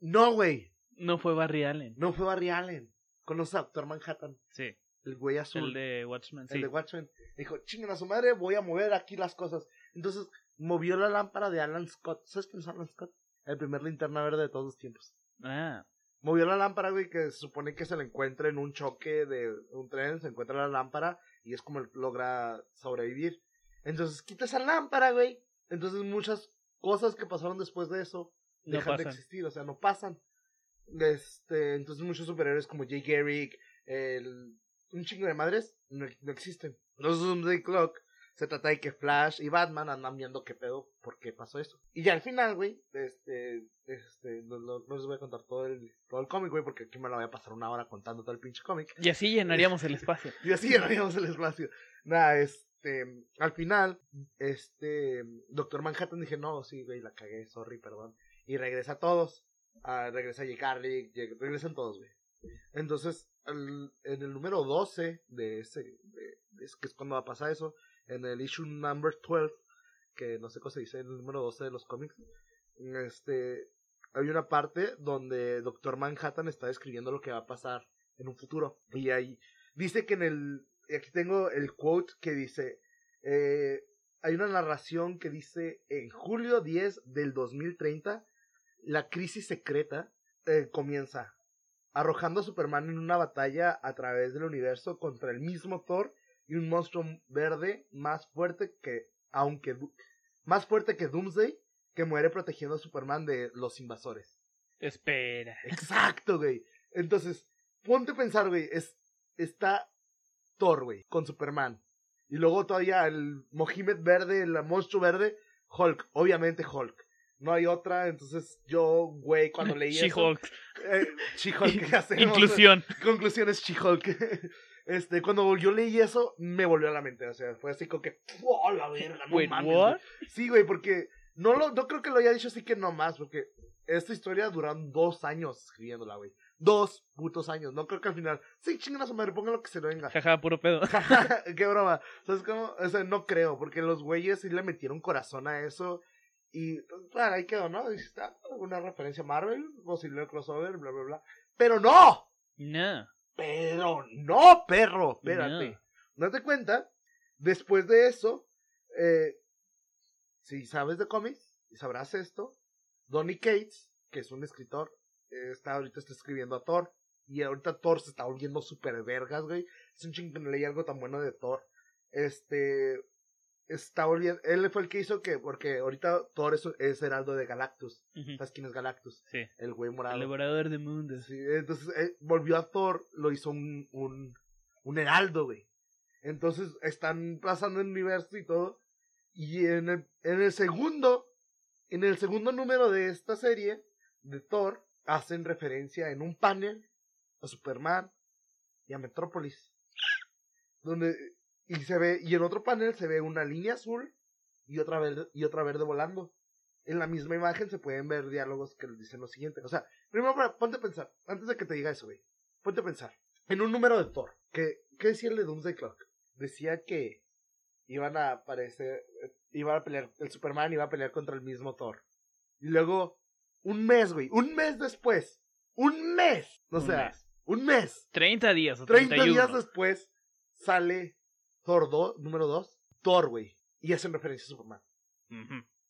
no, güey. No fue Barry Allen. No fue Barry Allen. Conoce a Doctor Manhattan, Sí. el güey azul. El de Watchmen, el sí. de Watchmen. Dijo, chingan a su madre, voy a mover aquí las cosas. Entonces, movió la lámpara de Alan Scott. ¿Sabes quién es Alan Scott? El primer linterna verde de todos los tiempos. Ah, Movió la lámpara, güey, que se supone que se le encuentra en un choque de un tren, se encuentra la lámpara y es como él logra sobrevivir. Entonces, quita esa lámpara, güey. Entonces, muchas cosas que pasaron después de eso No dejan de existir, o sea, no pasan. Este, entonces, muchos superhéroes como Jay Garrick, el, un chingo de madres, no, no existen. Los Doomsday Clock se trata de que Flash y Batman andan viendo qué pedo, por qué pasó eso. Y ya al final, güey, este, este, no, no- no les voy a contar todo el, todo el cómic, güey, porque aquí me la voy a pasar una hora contando todo el pinche cómic. y así llenaríamos el espacio. <laughs> Y así llenaríamos el espacio. Nada, este, al final, este, Doctor Manhattan dije, no, sí, güey, la cagué, sorry, perdón. Y regresa a todos. Ah, regresa J. Lleg- regresan todos, güey. Entonces, en el número 12 de ese, de- es que es cuando va a pasar eso, en el issue number 12, que no sé cómo se dice, el número 12 de los cómics, este, hay una parte donde Doctor Manhattan está describiendo lo que va a pasar en un futuro. Y ahí dice que en el, y aquí tengo el quote que dice, eh, hay una narración que dice, en julio 10 del 2030, la crisis secreta eh, comienza, arrojando a Superman en una batalla a través del universo contra el mismo Thor y un monstruo verde más fuerte que, aunque, más fuerte que Doomsday, que muere protegiendo a Superman de los invasores. Espera. Exacto, güey. Entonces, ponte a pensar, güey, es, está Thor, güey, con Superman. Y luego todavía el Mohamed verde, el monstruo verde, Hulk, obviamente Hulk. No hay otra, entonces yo, güey, cuando leí eso... She-Hulk. Eh. <laughs> Inclusión. Conclusiones She-Hulk. <laughs> Este, cuando yo leí eso, me volvió a la mente. O sea, fue así como que, ¡oh, la verga! No Wait, mames, what? güey". Sí, güey, porque no, lo, no creo que lo haya dicho así que no más, porque esta historia duraron dos años escribiéndola, güey. Dos putos años. No creo que al final, sí, chingan a su madre, pongan lo que se lo venga. <laughs> Jaja, puro pedo. <laughs> Qué broma. ¿Sabes cómo? O sea, no creo, porque los güeyes sí le metieron corazón a eso. Y, claro, ahí quedó, ¿no? Está una referencia a Marvel, posible crossover, bla, bla, bla. Pero no, No. Pero no, perro, espérate. No. Date cuenta, después de eso, eh, si sabes de cómics y sabrás esto, Donny Cates, que es un escritor, está ahorita está escribiendo a Thor. Y ahorita Thor se está volviendo súper vergas, güey. Es un chingo que no leí algo tan bueno de Thor. Este. Está volviendo. Él fue el que hizo que. Porque ahorita Thor es, es heraldo de Galactus. Ujú. ¿Sabes quién es Galactus? Sí. El güey morado. El devorador de mundos. Sí, entonces eh, volvió a Thor, lo hizo un, un, un heraldo, güey. Entonces están pasando el universo y todo. Y en el, en el segundo, en el segundo número de esta serie de Thor, hacen referencia en un panel a Superman y a Metrópolis. Donde, y se ve, y en otro panel se ve una línea azul y otra verde, y otra verde volando. En la misma imagen se pueden ver diálogos que dicen lo siguiente. O sea, Primero, para- ponte a pensar, antes de que te diga eso, güey. Ponte a pensar. En un número de Thor, que, ¿qué decía el de Doomsday Clock? Decía que iban a aparecer, iban a pelear, el Superman iba a pelear contra el mismo Thor. Y luego, un mes, güey, un mes después, un mes, o Un sea, mes. un mes, 30 días o 30 31. días después, sale Thor 2, número 2, Thor, güey, y hacen referencia a Superman.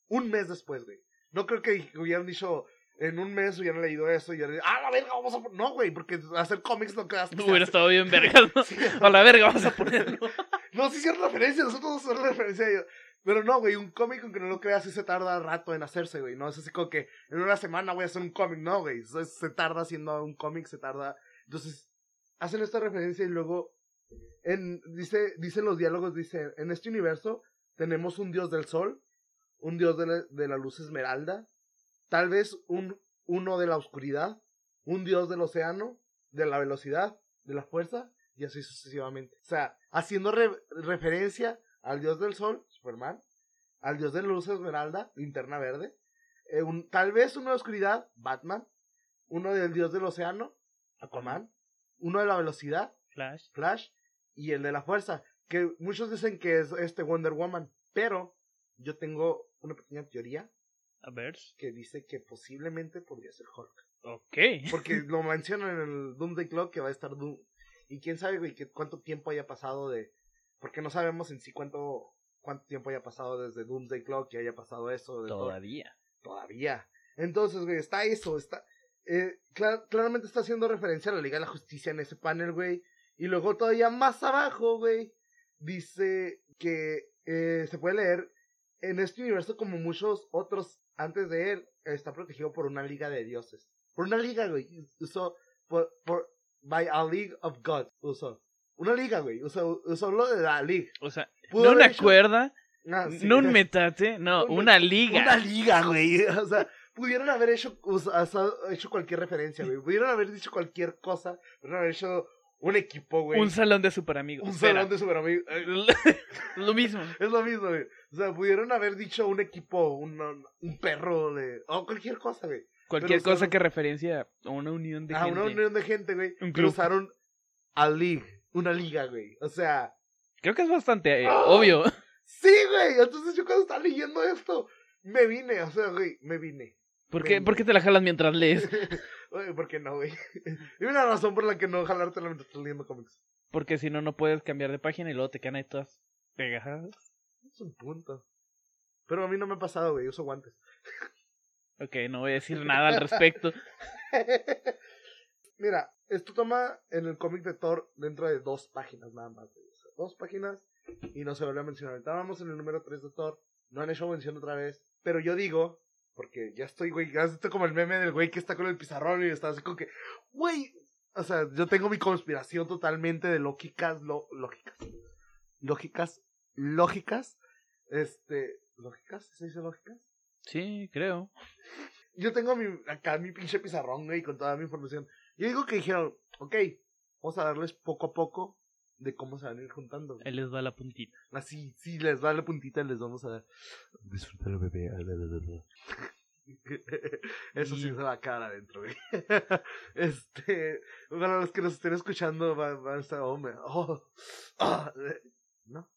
Un mes después, güey. No creo que hubieran dicho, en un mes hubieran leído eso y hubieran ah, la verga, vamos a poner. No, güey, porque hacer cómics no quedas. Hubiera estado bien vergas, ¿no? <laughs> Sí. A la verga, vamos a ponerlo. <laughs> No, sí hicieron referencia, nosotros hacemos referencia a ellos. Pero no, güey, un cómic, aunque no lo creas, sí se tarda rato en hacerse, güey. No es así como que en una semana voy a hacer un cómic, no, güey. Se, se tarda haciendo un cómic, se tarda. Entonces, hacen esta referencia y luego, en, dice, dice los diálogos, dice, en este universo tenemos un dios del sol, un dios de la, de la luz esmeralda, tal vez un, uno de la oscuridad, un dios del océano, de la velocidad, de la fuerza, y así sucesivamente. O sea, haciendo re- referencia al dios del sol, Superman, al dios de la luz esmeralda, linterna verde, eh, un- tal vez uno de la oscuridad, Batman, uno del dios del océano, Aquaman, uno de la velocidad, Flash. Flash, y el de la fuerza, que muchos dicen que es este Wonder Woman, pero yo tengo una pequeña teoría A ver. que dice que posiblemente podría ser Hulk. Ok. Porque lo mencionan en el Doomsday Clock que va a estar Doom. Y quién sabe, güey, que cuánto tiempo haya pasado de. Porque no sabemos en sí cuánto, cuánto tiempo haya pasado desde Doomsday Clock y haya pasado eso. De. Todavía. Todavía. Entonces, güey, está eso, está. Eh, clar- claramente está haciendo referencia a la Liga de la Justicia en ese panel, güey. Y luego todavía más abajo, güey, dice que eh, se puede leer en este universo como muchos otros antes de él, está protegido por una liga de dioses. Por una liga, güey. Usó por, por by a league of gods. Usó. Una liga, güey. Usó, usó lo de la league. O sea, no una hecho- cuerda, Ah, sí. no un metate, no, Un- una liga. Una liga, güey. <laughs> O sea, pudieron haber hecho, usa- usa- hecho cualquier referencia, güey. Pudieron haber dicho cualquier cosa. Pudieron haber hecho un equipo, güey. Un salón de super amigos. Un Espera. salón de super amigos. <laughs> Lo mismo. <laughs> Es lo mismo, güey. O sea, pudieron haber dicho un equipo, un, un perro de. O cualquier cosa, güey. Cualquier Pero cosa usaron- que referencia a una unión de A gente. una unión de gente, güey. Un club. usaron a league. Una liga, güey. O sea. Creo que es bastante eh, ¡Ah! obvio. Sí, güey. Entonces yo cuando estaba leyendo esto, me vine. O sea, güey, me vine. ¿Por qué, por qué te la jalas mientras lees? <laughs> ¿por qué no, güey? <laughs> Dime una razón por la que no jalártela mientras estás leyendo cómics. Porque si no, no puedes cambiar de página y luego te quedan ahí todas pegadas. Es un punto. Pero a mí no me ha pasado, güey. Uso guantes. Ok, no voy a decir <laughs> nada al respecto. Mira, esto toma en el cómic de Thor dentro de dos páginas nada más. güey. O sea, dos páginas y no se vuelve a mencionar. Vamos en el número 3 de Thor. No han hecho mención otra vez. Pero yo digo, porque ya estoy, güey, ya estoy como el meme del güey que está con el pizarrón y está así como que, güey. O sea, yo tengo mi conspiración totalmente de lógicas, lo- lógicas. Lógicas, lógicas. Este, ¿lógicas? ¿Se dice lógicas? Sí, creo. yo tengo mi, acá mi pinche pizarrón, güey, con toda mi información. Yo digo que dijeron, ok, vamos a darles poco a poco de cómo se van a ir juntando. Ahí les va la puntita. Así, sí, les va la puntita, les vamos a dar. Disfrútalo, bebé. <laughs> Eso sí se va a quedar adentro, güey. <laughs> Este, para los que nos estén escuchando, van, van a estar, oh, me- oh, ah, eh, ¿no?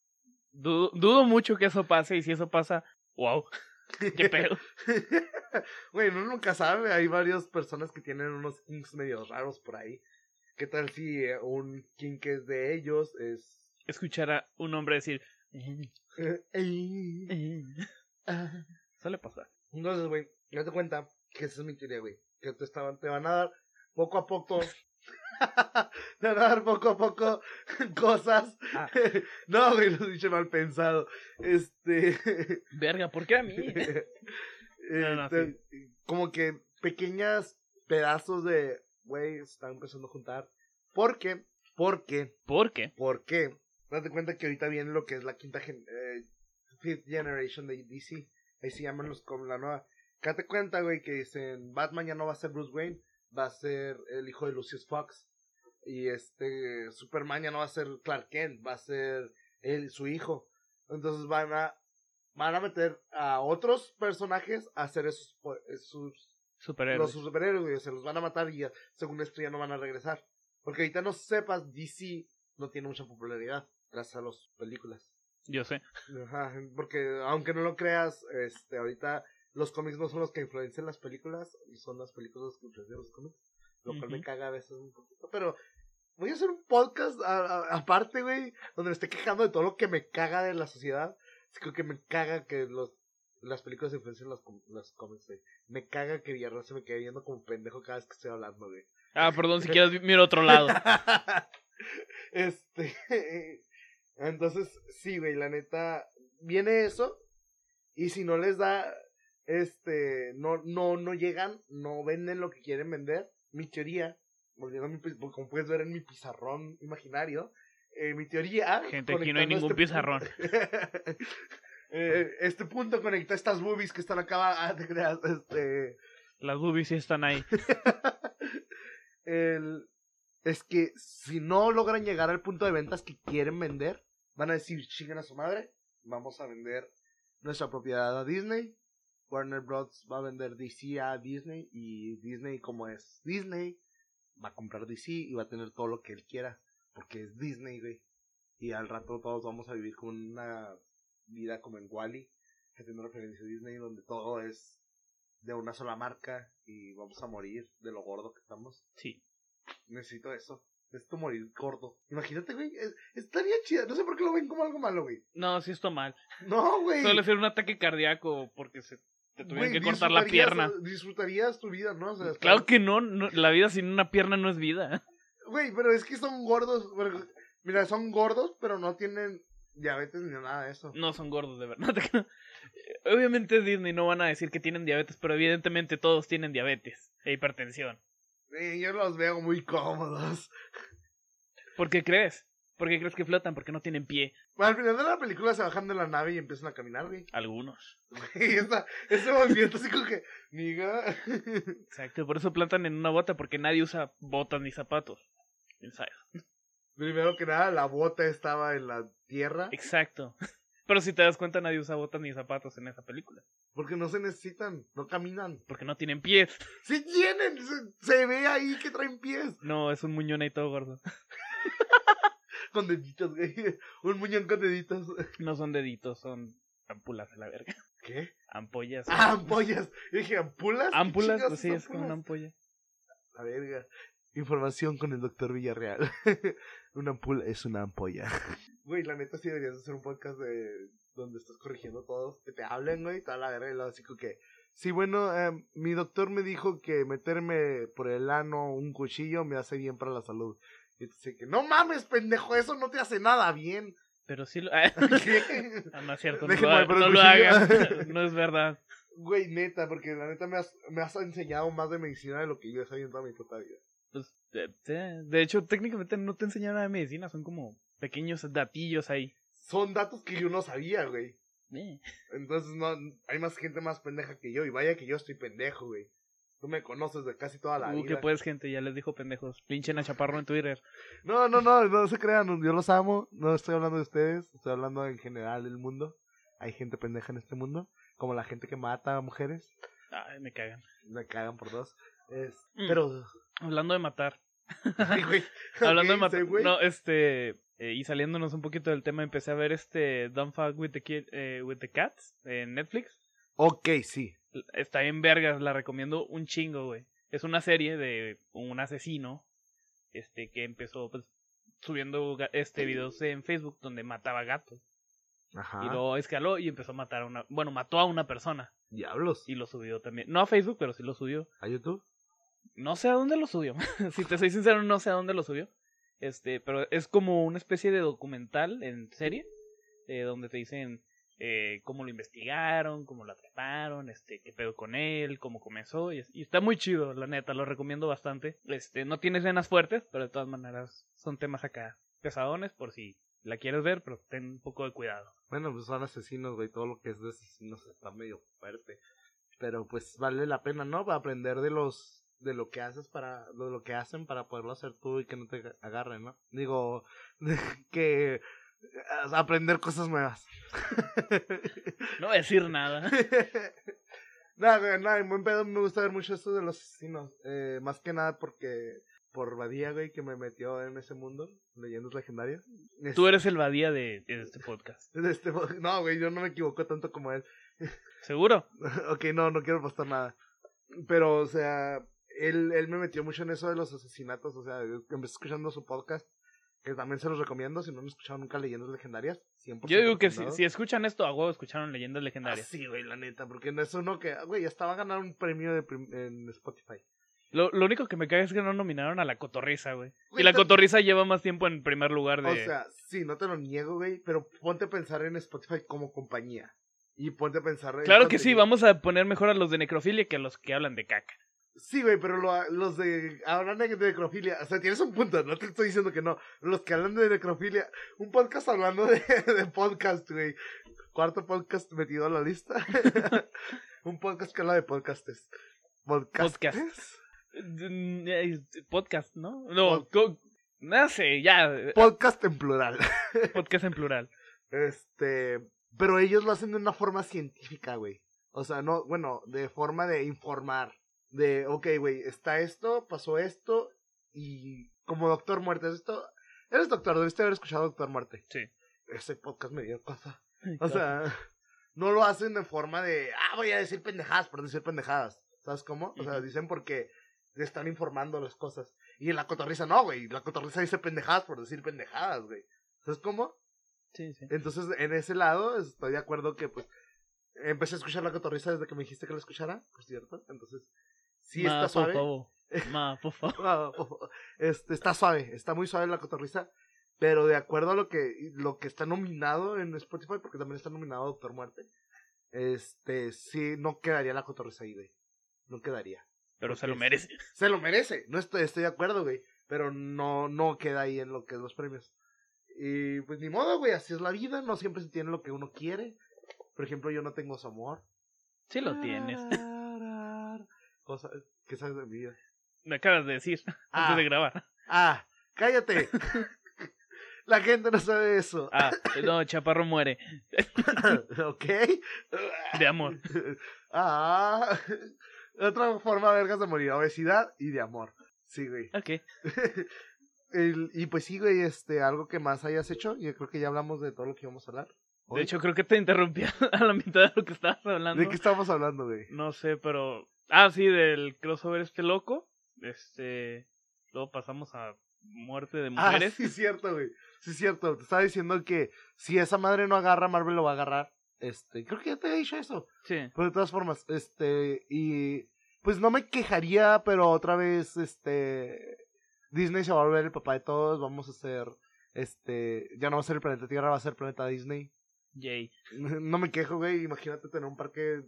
Dudo, dudo mucho que eso pase y si eso pasa, wow. <laughs> ¿Qué pedo? Güey, uno nunca sabe. Hay varias personas que tienen unos kinks medio raros por ahí. ¿Qué tal si eh, un kink es de ellos? Es. Escuchar a un hombre decir. <laughs> Ah. Suele pasar. Entonces, güey, date cuenta que esa es mi teoría, güey. Que te, estaban, te van a dar poco a poco. <laughs> te van a dar poco a poco <laughs> cosas. Ah. no, güey, lo dicho mal pensado. Este. Verga, ¿por qué a mí? Eh, no, te- como que pequeñas pedazos de, güey, se están empezando a juntar. ¿Por qué? Porque, ¿Por qué? ¿por qué? Date cuenta que ahorita viene lo que es la quinta gen eh, fifth generation de DC. Ahí se llaman los como la nueva. Date cuenta, güey, que dicen Batman ya no va a ser Bruce Wayne, va a ser el hijo de Lucius Fox. Y este Superman ya no va a ser Clark Kent, va a ser él, su hijo. Entonces van a van a meter a otros personajes a hacer esos, esos Superhéroes. los superhéroes, se los van a matar y ya, según esto ya no van a regresar. Porque ahorita no sepas, DC no tiene mucha popularidad gracias a las películas. Yo sé. Ajá, porque aunque no lo creas, este, ahorita los cómics no son los que influencian las películas, y son las películas los que influencian los cómics. Lo cual me caga a veces un poquito. Pero voy a hacer un podcast aparte, güey, donde me esté quejando de todo lo que me caga de la sociedad. Creo que me caga que los las películas influencian com- los cómics, güey. Me caga que Villarreal se me quede viendo como pendejo cada vez que estoy hablando, güey. Ah, perdón, si <laughs> quieres mira otro lado. <laughs> este. <laughs> Entonces, sí, güey, la neta. Viene eso. Y si no les da. Este. No, no, no llegan. No venden lo que quieren vender. Mi teoría. mi como puedes ver en mi pizarrón imaginario. eh, mi teoría. Gente, aquí no hay ningún este pizarrón. Eh, este punto conecta estas boobies que están acá. Ah, te creas. Este. Las boobies sí están ahí. <laughs> el, es que si no logran llegar al punto de ventas que quieren vender, van a decir, chinguen a su madre, vamos a vender nuestra propiedad a Disney. Warner Bros. va a vender DC a Disney y Disney como es Disney va a comprar DC y va a tener todo lo que él quiera porque es Disney, güey. y al rato todos vamos a vivir con una vida como en Wally, haciendo referencia a Disney, donde todo es de una sola marca y vamos a morir de lo gordo que estamos. Sí. Necesito eso. Necesito morir gordo. Imagínate, güey. es- estaría chida. No sé por qué lo ven como algo malo, güey. No, sí está mal. No, güey. Suele ser un ataque cardíaco porque se te tuvieron Güey, que cortar la pierna. Disfrutarías tu vida, ¿no? O sea, Claro que no, no, la vida sin una pierna no es vida. Güey, pero es que son gordos. pero- Mira, son gordos, pero no tienen diabetes ni nada de eso. No son gordos, de verdad. <laughs> Obviamente Disney no van a decir que tienen diabetes, pero evidentemente todos tienen diabetes e hipertensión. Sí, yo los veo muy cómodos. ¿Por qué crees? ¿Por qué crees que flotan? Porque no tienen pie. Bueno, al final de la película se bajan de la nave y empiezan a caminar, güey. Algunos. Esa- ese movimiento así como que, niga. <laughs> Exacto, por eso plantan en una bota, porque nadie usa botas ni zapatos. ¿Quién sabe? Primero que nada, la bota estaba en la tierra. Exacto. <laughs> Pero si te das cuenta, nadie usa botas ni zapatos en esa película. Porque no se necesitan, no caminan. Porque no tienen pies. <laughs> ¡Sí tienen! Se, se ve ahí que traen pies. No, es un muñón ahí todo gordo. <laughs> Con deditos, güey. Un muñón con deditos. No son deditos, son ampulas a la verga. ¿Qué? Ampollas. Ah, ampollas. Yo dije, ¿ampulas? ¿Qué Ampulas, pues sí, es como una ampolla. La verga. Información con el doctor Villarreal. <laughs> una ampula es una ampolla. <laughs> Güey, la neta sí deberías hacer un podcast de donde estás corrigiendo todos, que te hablen, güey, toda la verga así como que... Sí, bueno, em, mi doctor me dijo que meterme por el ano un cuchillo me hace bien para la salud. Y te dice que, no mames, pendejo, eso no te hace nada bien. Pero sí lo... <laughs> ¿Qué? Ah, no es cierto, no lo, no hagas. no es verdad. Güey, neta, porque la neta me has, me has enseñado más de medicina de lo que yo he sabido en toda mi puta vida. Sí, de hecho, técnicamente no te enseñan nada de medicina, son como pequeños datillos ahí. Son datos que yo no sabía, güey. Eh. Entonces no, hay más gente más pendeja que yo. Y vaya que yo estoy pendejo, güey. Tú me conoces de casi toda la Uh, que vida. pues, gente, ya les dijo pendejos. Pinchen a Chaparro en Twitter. No, no, no, no se crean. Yo los amo. No estoy hablando de ustedes. Estoy hablando en general del mundo. Hay gente pendeja en este mundo. Como la gente que mata a mujeres. Ay, me cagan. Me cagan por dos. Es, Mm. Pero... Hablando de matar. Ay, güey. <laughs> Hablando de güey. No, este. eh, y saliéndonos un poquito del tema, empecé a ver este Don't Fuck with the, Kid, eh, with the Cats en Netflix. Ok, sí. Está en vergas, la recomiendo un chingo, güey. Es una serie de un asesino este que empezó pues subiendo este videos en Facebook donde mataba gatos Ajá. y luego escaló y empezó a matar a una, bueno, mató a una persona Diablos. y lo subió también. No a Facebook, pero sí lo subió. ¿A YouTube? No sé a dónde lo subió. <laughs> si te soy sincero, no sé a dónde lo subió. Este, pero es como una especie de documental en serie eh, donde te dicen eh, cómo lo investigaron, cómo lo atraparon, este, qué pedo con él, cómo comenzó y, está muy chido, la neta, lo recomiendo bastante. Este, no tiene escenas fuertes, pero de todas maneras son temas acá pesadones por si la quieres ver, pero ten un poco de cuidado. Bueno, pues son asesinos, güey. Todo lo que es de asesinos está medio fuerte. Pero pues vale la pena, ¿no? Para aprender de los de lo que haces para de lo que hacen para poderlo hacer tú y que no te agarren, ¿no? Digo <laughs> que aprender cosas nuevas. <laughs> No voy a decir nada. nada, <laughs> güey, nada, en buen pedo me gusta ver mucho esto de los asesinos. Eh, más que nada porque por Badía, güey, que me metió en ese mundo, leyendas legendarias. Tú eres el badía de, de este podcast. de este- no, güey, yo no me equivoco tanto como él. ¿Seguro? ok, no, no quiero postar nada. Pero, o sea, él, él me metió mucho en eso de los asesinatos. O sea, empecé escuchando su podcast, que también se los recomiendo. Si no han escuchado nunca Leyendas Legendarias, 100% Yo digo que si, si escuchan esto, a huevo escucharon leyendas Ah, legendarias. sí, güey, la neta, porque no es uno que, güey, hasta va a ganar un premio de prim- en Spotify. Lo, lo único que me caga es que no nominaron a la cotorriza, güey. Y la cotorriza lleva más tiempo en primer lugar de... O sea, sí, no te lo niego, güey, pero ponte a pensar en Spotify como compañía. Y ponte a pensar en claro que sí, vamos a poner mejor a los de necrofilia que a los que hablan de caca. Sí, güey, pero lo- los de hablan de, necrofilia, o sea, tienes un punto, no te estoy diciendo que no. Los que hablan de necrofilia, un podcast hablando de, <laughs> de podcast, güey. Cuarto podcast metido a la lista. <laughs> un podcast que habla de podcastes. ¿Podcastes? Podcast. Mm, eh, Podcast, ¿no? No, Pod- no sé, ya. Podcast en plural. <laughs> Podcast en plural. Este, pero ellos lo hacen de una forma científica, güey. O sea, no, bueno, de forma de informar. De, ok, güey, está esto, pasó esto, y como Doctor Muerte, esto, Eres doctor, debiste haber escuchado Doctor Muerte. Sí. Ese podcast me dio cosa. O sea, <laughs> no lo hacen de forma de, ah, voy a decir pendejadas por decir pendejadas. ¿Sabes cómo? O sea, dicen porque están informando las cosas. Y en la cotorriza no, güey. La cotorriza dice pendejadas por decir pendejadas, güey. ¿Sabes cómo? Sí, sí. Entonces, en ese lado, estoy de acuerdo que, pues, empecé a escuchar la cotorriza desde que me dijiste que la escuchara, por cierto. Entonces, sí Ma, está suave. <laughs> Por favor. Ma, por favor. Ah, este, está suave, está muy suave la cotorriza. Pero de acuerdo a lo que, lo que está nominado en Spotify, porque también está nominado Doctor Muerte, este, sí, no quedaría la cotorriza ahí, güey. No quedaría. Pero se lo merece. Se lo merece, no estoy, estoy de acuerdo, güey. Pero no, no queda ahí en lo que es los premios. Y pues ni modo, güey, así es la vida, no siempre se tiene lo que uno quiere. Por ejemplo, yo no tengo su amor. Sí lo tienes. ¿Qué sabes de mi vida? Me acabas de decir <laughs> Ah. antes de grabar. Ah, cállate. <laughs> La gente no sabe eso. Ah, <laughs> no, Chaparro muere. ¿Ok? De amor. Ah, otra forma vergas de morir, obesidad y de amor. Sí, güey. Ok. El- y pues sí, güey, este, algo que más hayas hecho, yo creo que ya hablamos de todo lo que íbamos a hablar. De hecho, creo que te interrumpí a la mitad de lo que estabas hablando. ¿de qué estábamos hablando, güey? No sé, pero. Ah, sí, del crossover este loco. Este. Luego pasamos a muerte de Ah, mujeres. sí, cierto, güey. Sí, cierto. Te estaba diciendo que si esa madre no agarra, Marvel lo va a agarrar. Este, creo que ya te he dicho eso. Sí. Pero de todas formas, este, y pues no me quejaría, pero otra vez, este, Disney se va a volver el papá de todos, vamos a hacer, este, ya no va a ser el planeta Tierra, va a ser el planeta Disney. Yay. <laughs> No me quejo, güey, imagínate tener un parque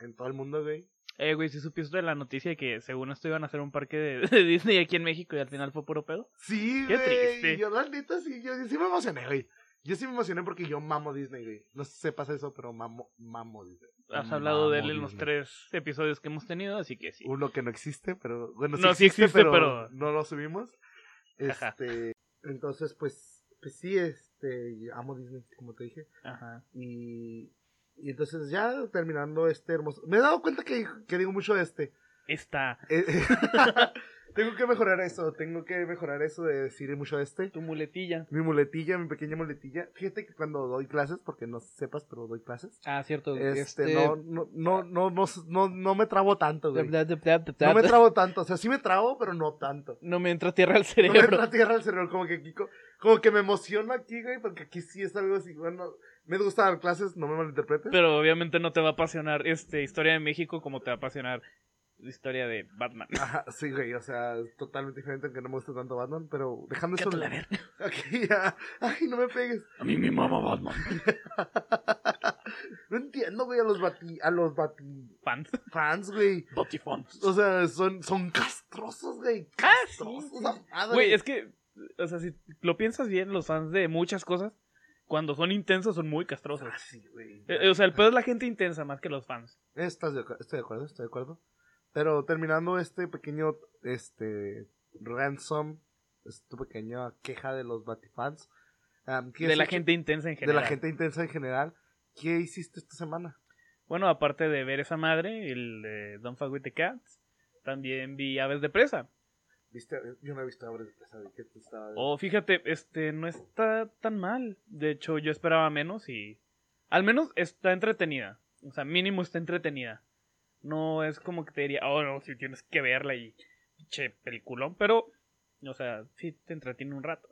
en todo el mundo, güey. Eh, güey, si supiste de la noticia de que según esto iban a hacer un parque de, <laughs> de Disney aquí en México y al final fue puro pedo? Sí, Qué güey. triste. Yo la neta sí, yo, yo sí me emocioné, güey. Yo sí me emocioné porque yo mamo Disney, güey. No sé si sepas eso, pero mamo, mamo Disney. Has hablado de él en los Disney. tres episodios que hemos tenido, así que sí. Uno que no existe, pero bueno, sí No, sí existe, existe, pero, pero- no lo subimos. Ajá. Este, entonces pues pues sí, este amo Disney, como te dije, Ajá. y y entonces ya terminando este hermoso. Me he dado cuenta que, que digo mucho de este. Está Eh, <laughs> tengo que mejorar eso, tengo que mejorar eso de decir mucho de este. tu muletilla. Mi muletilla, mi pequeña muletilla. Fíjate que cuando doy clases, porque no sepas, pero doy clases. Ah, cierto. Este, no, no, no, no, no, no, me trabo tanto, güey. No me trabo tanto, o sea, sí me trabo, pero no tanto. No me entra tierra al No me cerebro. entra tierra al cerebro, como que como que me emociono aquí, güey, porque aquí sí es algo así, bueno, me gusta dar clases, no me malinterpretes. Pero obviamente no te va a apasionar este historia de México como te va a apasionar la historia de Batman. Ajá, sí, güey, o sea, es totalmente diferente, aunque no me gusta tanto Batman, pero dejando eso... La verga. <laughs> Aquí ya, ay, no me pegues. A mí mi mamá Batman. <laughs> No entiendo, güey, a los bati, a los bati Fans. fans, güey. Botifons. O sea, son, son castrosos, güey. Ah, sí, Castrosos, sí. a madre. Güey, es que, o sea, si lo piensas bien, los fans de muchas cosas, cuando son intensos son muy castrosos. Ah, sí, güey. Eh, eh, o sea, el peor es la gente intensa más que los fans. Estás de estoy de acuerdo, estoy de acuerdo. Pero terminando este pequeño, este, ransom, esta pequeña queja de los Batifans. um, ¿qué De la hecho? gente intensa en De general. la gente intensa en general. ¿Qué hiciste esta semana? Bueno, aparte de ver esa madre, el de Don't Fuck With The Cats, también vi Aves de Presa. ¿Viste? Yo no he visto Abre de Presa, ¿de qué te estaba Oh, fíjate, este, no está tan mal. De hecho, yo esperaba menos y... Al menos está entretenida. O sea, mínimo está entretenida. No es como que te diría, oh, no, si tienes que verla y... Che, peliculón. Pero, o sea, sí te entretiene un rato.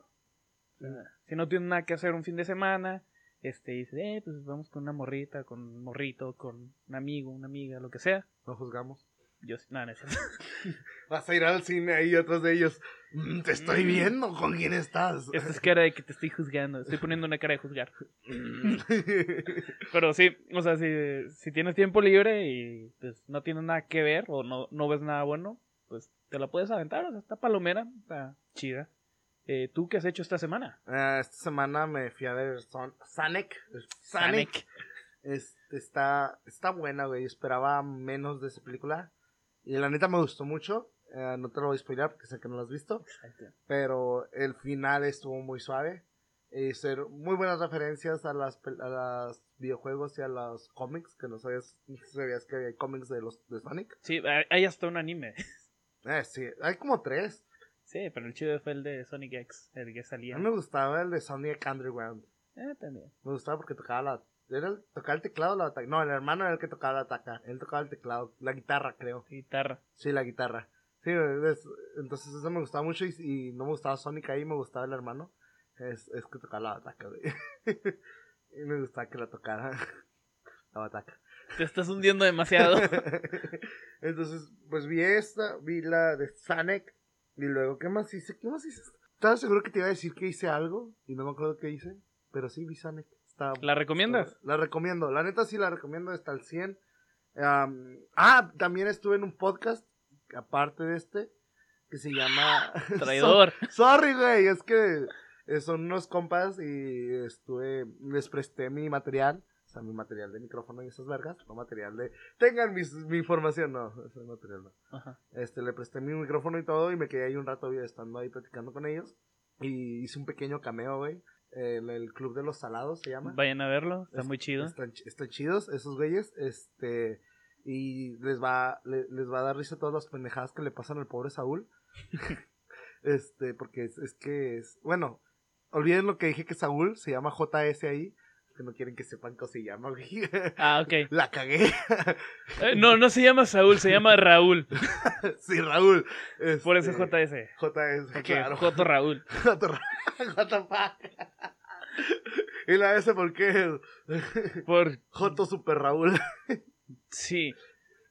Si no tienes nada que hacer un fin de semana, este, dices, eh, pues vamos con una morrita, con un morrito, con un amigo, una amiga, lo que sea. No juzgamos. Yo, sí- nada, no cierto. <laughs> Vas a ir al cine ahí atrás de ellos. "Mm, te estoy Mm. viendo con quién estás. Esta es cara <laughs> de que te estoy juzgando. Estoy poniendo una cara de juzgar. <laughs> Pero sí, o sea, si, si tienes tiempo libre y pues no tienes nada que ver o no, no ves nada bueno, pues te la puedes aventar. O sea, está palomera, está chida. Eh, ¿Tú qué has hecho esta semana? Ah, esta semana me fui a ver Son Sonic. Sonic. Este, está, está buena, güey. Esperaba menos de esa película. Y la neta me gustó mucho. Eh, no te lo voy a spoiler porque sé que no lo has visto. Exacto. Pero el final estuvo muy suave. Y ser muy buenas referencias a las, a los videojuegos y a los cómics. Que no sabías, sabías que había cómics de los de Sonic. Sí, hay- hay hasta un anime. <laughs> Eh, sí, hay como tres. Sí, pero el chido fue el de Sonic X, el que A salía. mí me gustaba el de Sonic Underground. Eh, también. Me gustaba porque tocaba la. ¿Era el, tocaba el teclado o la bataca? No, el hermano era el que tocaba la bataca. Él tocaba el teclado, la guitarra, creo. Guitarra. Sí, la guitarra. Sí, es- entonces eso me gustaba mucho y, y no me gustaba Sonic ahí, me gustaba el hermano. Es, es que tocaba la bataca, güey. <laughs> y me gustaba que la tocara. <laughs> la bataca. Te estás hundiendo demasiado. <laughs> entonces, pues vi esta, vi la de Sonic. Y luego, ¿qué más hice? ¿Qué más hice? Estaba seguro que te iba a decir que hice algo y no me acuerdo qué hice. Pero sí, vi Sonic. Está, ¿La recomiendas? la recomiendo, la neta sí la recomiendo, está al 100. Am, ah, también estuve en un podcast, aparte de este, que se llama... <laughs> Traidor. Sorry, güey, es que eh, son unos compas y estuve, les presté mi material, o sea, mi material de micrófono y esas vergas, no material de... Tengan mis- mi información, no, ese material no. Ajá. Este, le presté mi micrófono y todo y me quedé ahí un rato estando ahí platicando con ellos. Y hice un pequeño cameo, güey. En el Club de los Salados se llama. Vayan a verlo, está Es- muy chido. Están, ch- están chidos esos güeyes. Este. Y les va, le- les va a dar risa todas las pendejadas que le pasan al pobre Saúl. <laughs> este, porque es, es que es. Bueno, olviden lo que dije que Saúl se llama JS ahí. Que no quieren que sepan cómo se llama, güey. Ah, ok. <laughs> La cagué. Eh, no, no se llama Saúl, se llama Raúl. <laughs> sí, Raúl. Por eso Este, JS. JS, claro. Joto Raúl. <laughs> Joto Ra- Joto y la S, ¿por qué? Por. Joto Super Raúl. Sí.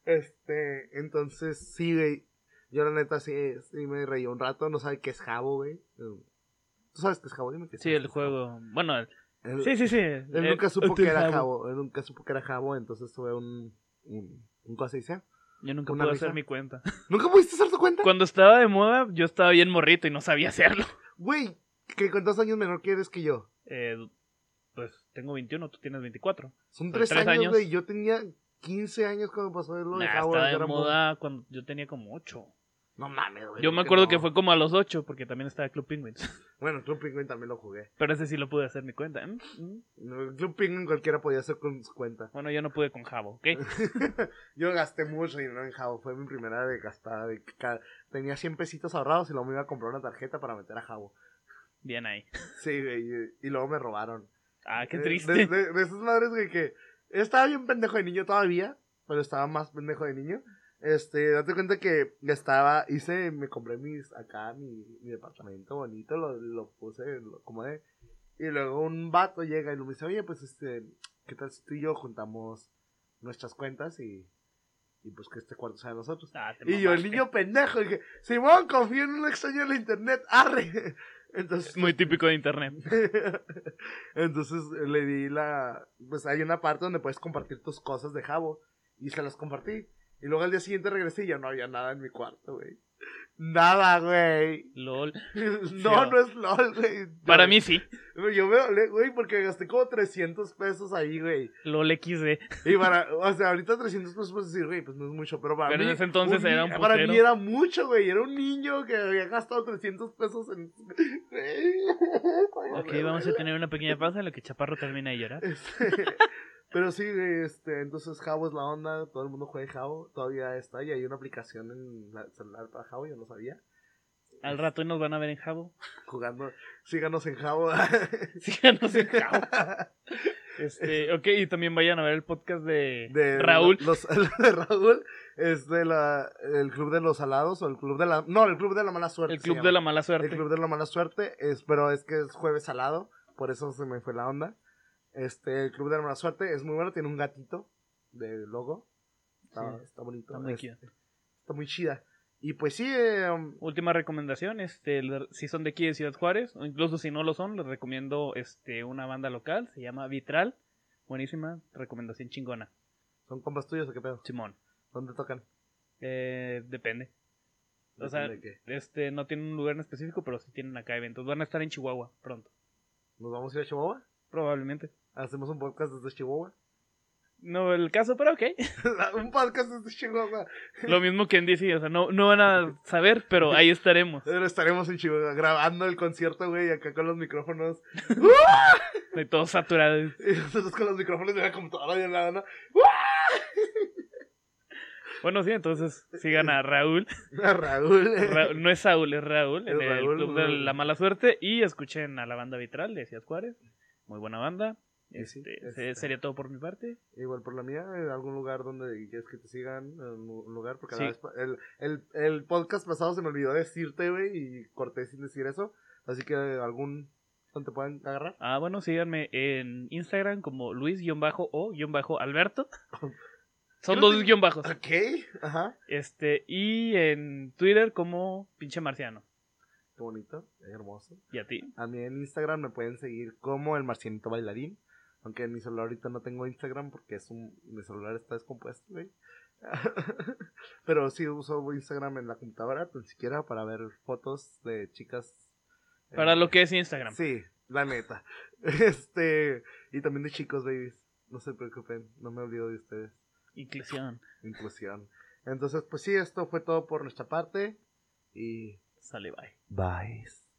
Este, entonces, sí, güey. Yo la neta sí, sí me reí un rato. No sabe qué es Jabo, güey. ¿Tú sabes qué es Jabo? Dime qué Sí, sabes el es juego. Bueno, Jabo. Él, sí, sí, sí. él Eh, nunca supo que era Jabo. Jabo. Él nunca supo que era Jabo. Entonces tuve un. Un, un cosa dice. Yo nunca ¿Una pude risa? hacer mi cuenta. <laughs> ¿Nunca pudiste hacer tu cuenta? Cuando estaba de moda, yo estaba bien morrito y no sabía hacerlo. Güey, que cuántos años menor que eres que yo. Eh, pues tengo 21, tú tienes 24. Son tres, tres años, güey. Yo tenía 15 años cuando pasó lo de Nah, Jabo. estaba de moda cuando yo tenía como 8. No mames, güey. Yo me ¿por qué acuerdo no? que fue como a los 8, porque también estaba Club Penguins. <laughs> Bueno, Club Penguin también lo jugué. Pero ese sí lo pude hacer mi cuenta. ¿Mm? ¿Mm? No, Club Penguin cualquiera podía hacer con su cuenta. Bueno, yo no pude con Jabo, ¿ok? <laughs> Yo gasté mucho dinero en Jabo. Fue mi primera de gastada. De Tenía 100 pesitos ahorrados y luego me iba a comprar una tarjeta para meter a Jabo. Bien ahí. Sí, güey. Y, y luego me robaron. Ah, qué triste. De, de- de esas madres, güey, que estaba bien pendejo de niño todavía. Pero estaba más pendejo de niño. Este, date cuenta que estaba, hice, me compré mis, acá mi, mi departamento bonito, lo, lo puse, lo acomodé. Y luego un vato llega y me dice, oye, pues este, ¿qué tal si tú y yo juntamos nuestras cuentas y, y pues que este cuarto sea de nosotros? Ah, Y yo, el niño pendejo, dije, Simón, confío en un extraño en la internet, arre. <laughs> Entonces, Muy típico de internet. <laughs> entonces le di la. Pues hay una parte donde puedes compartir tus cosas de Jabo. Y se las compartí. Y luego al día siguiente regresé y ya no había nada en mi cuarto, güey. Nada, güey. LOL. <laughs> No, no es LOL, güey. Para mí sí. Yo me dolé, güey, porque gasté como 300 pesos ahí, güey. LOL XD. Y para, o sea, ahorita 300 pesos puedes decir, güey, pues no es mucho, pero para Pero mí. en ese entonces era un Para mí era mucho, güey. Era un niño que había gastado 300 pesos en. <laughs> Ok, vamos a tener una pequeña pausa en lo que Chaparro termina de llorar. Este, pero sí, este, entonces Jabo es la onda, todo el mundo juega Jabo, todavía está, y hay una aplicación en la celular para Jabo, yo no sabía. Al rato nos van a ver en Jabo. Jugando, síganos en Jabo. <laughs> Síganos en Jabo. <laughs> Este, ok, y también vayan a ver el podcast de, de Raúl. Los, <laughs> de Raúl, es de la, el Club de los Alados, o el Club de la, no, el Club de la Mala Suerte. el Club llama. de la Mala Suerte. El Club de la Mala Suerte, es, pero es que es jueves salado, por eso se me fue la onda. Este, el Club de la Mala Suerte es muy bueno, tiene un gatito de logo. Está, Sí, está bonito. está muy este, está muy chida. Y pues sí, eh, Última recomendación, este, si son de aquí de Ciudad Juárez, o incluso si no lo son, les recomiendo este, una banda local, se llama Vitral. Buenísima, recomendación chingona. ¿son compas tuyos o qué pedo? Simón. ¿Dónde tocan? Eh, depende. O sea, Depende de qué. este, no tienen un lugar en específico, pero sí tienen acá eventos. Van a estar en Chihuahua pronto, ¿Nos vamos a ir a Chihuahua? probablemente. ¿Hacemos un podcast desde Chihuahua? No el caso, pero ok. <laughs> un podcast desde Chihuahua. Lo mismo que en DC, o sea, no, no van a saber, pero ahí estaremos. <laughs> Pero estaremos en Chihuahua grabando el concierto, güey, acá con los micrófonos. De todos saturados. <laughs> Y nosotros con los micrófonos de la computadora y en la mano. Bueno, sí, entonces sigan a Raúl. A Raúl. Ra- no es Saúl, es Raúl, en Es el Raúl, Club de la Mala Suerte. Y escuchen a la banda Vitral de Ciudad Juárez. Muy buena banda. Sí, Este, este- Sería todo por mi parte. Igual por la mía, en algún lugar donde quieres que te sigan, en un lugar, porque la el, el, el podcast pasado se me olvidó decirte, güey, y corté sin decir eso. Así que algún donde puedan agarrar. Ah, bueno, síganme en Instagram como Luis-o-alberto. <laughs> Son dos guion bajos. Ok, ajá. Este, y en Twitter como pinche marciano. Qué bonito, hermoso. ¿Y a ti? A mí en Instagram me pueden seguir como el marcianito bailarín. Aunque en mi celular ahorita no tengo Instagram porque es un, mi celular está descompuesto, güey. <laughs> Pero sí uso Instagram en la computadora, tan siquiera para ver fotos de chicas. eh, Para lo que es Instagram. Sí, la neta. <laughs> Este, y también de chicos, babies. No se preocupen, no me olvido de ustedes. Inclusión. Inclusión. Entonces, pues sí, esto fue todo por nuestra parte. Y Sale, bye. bye.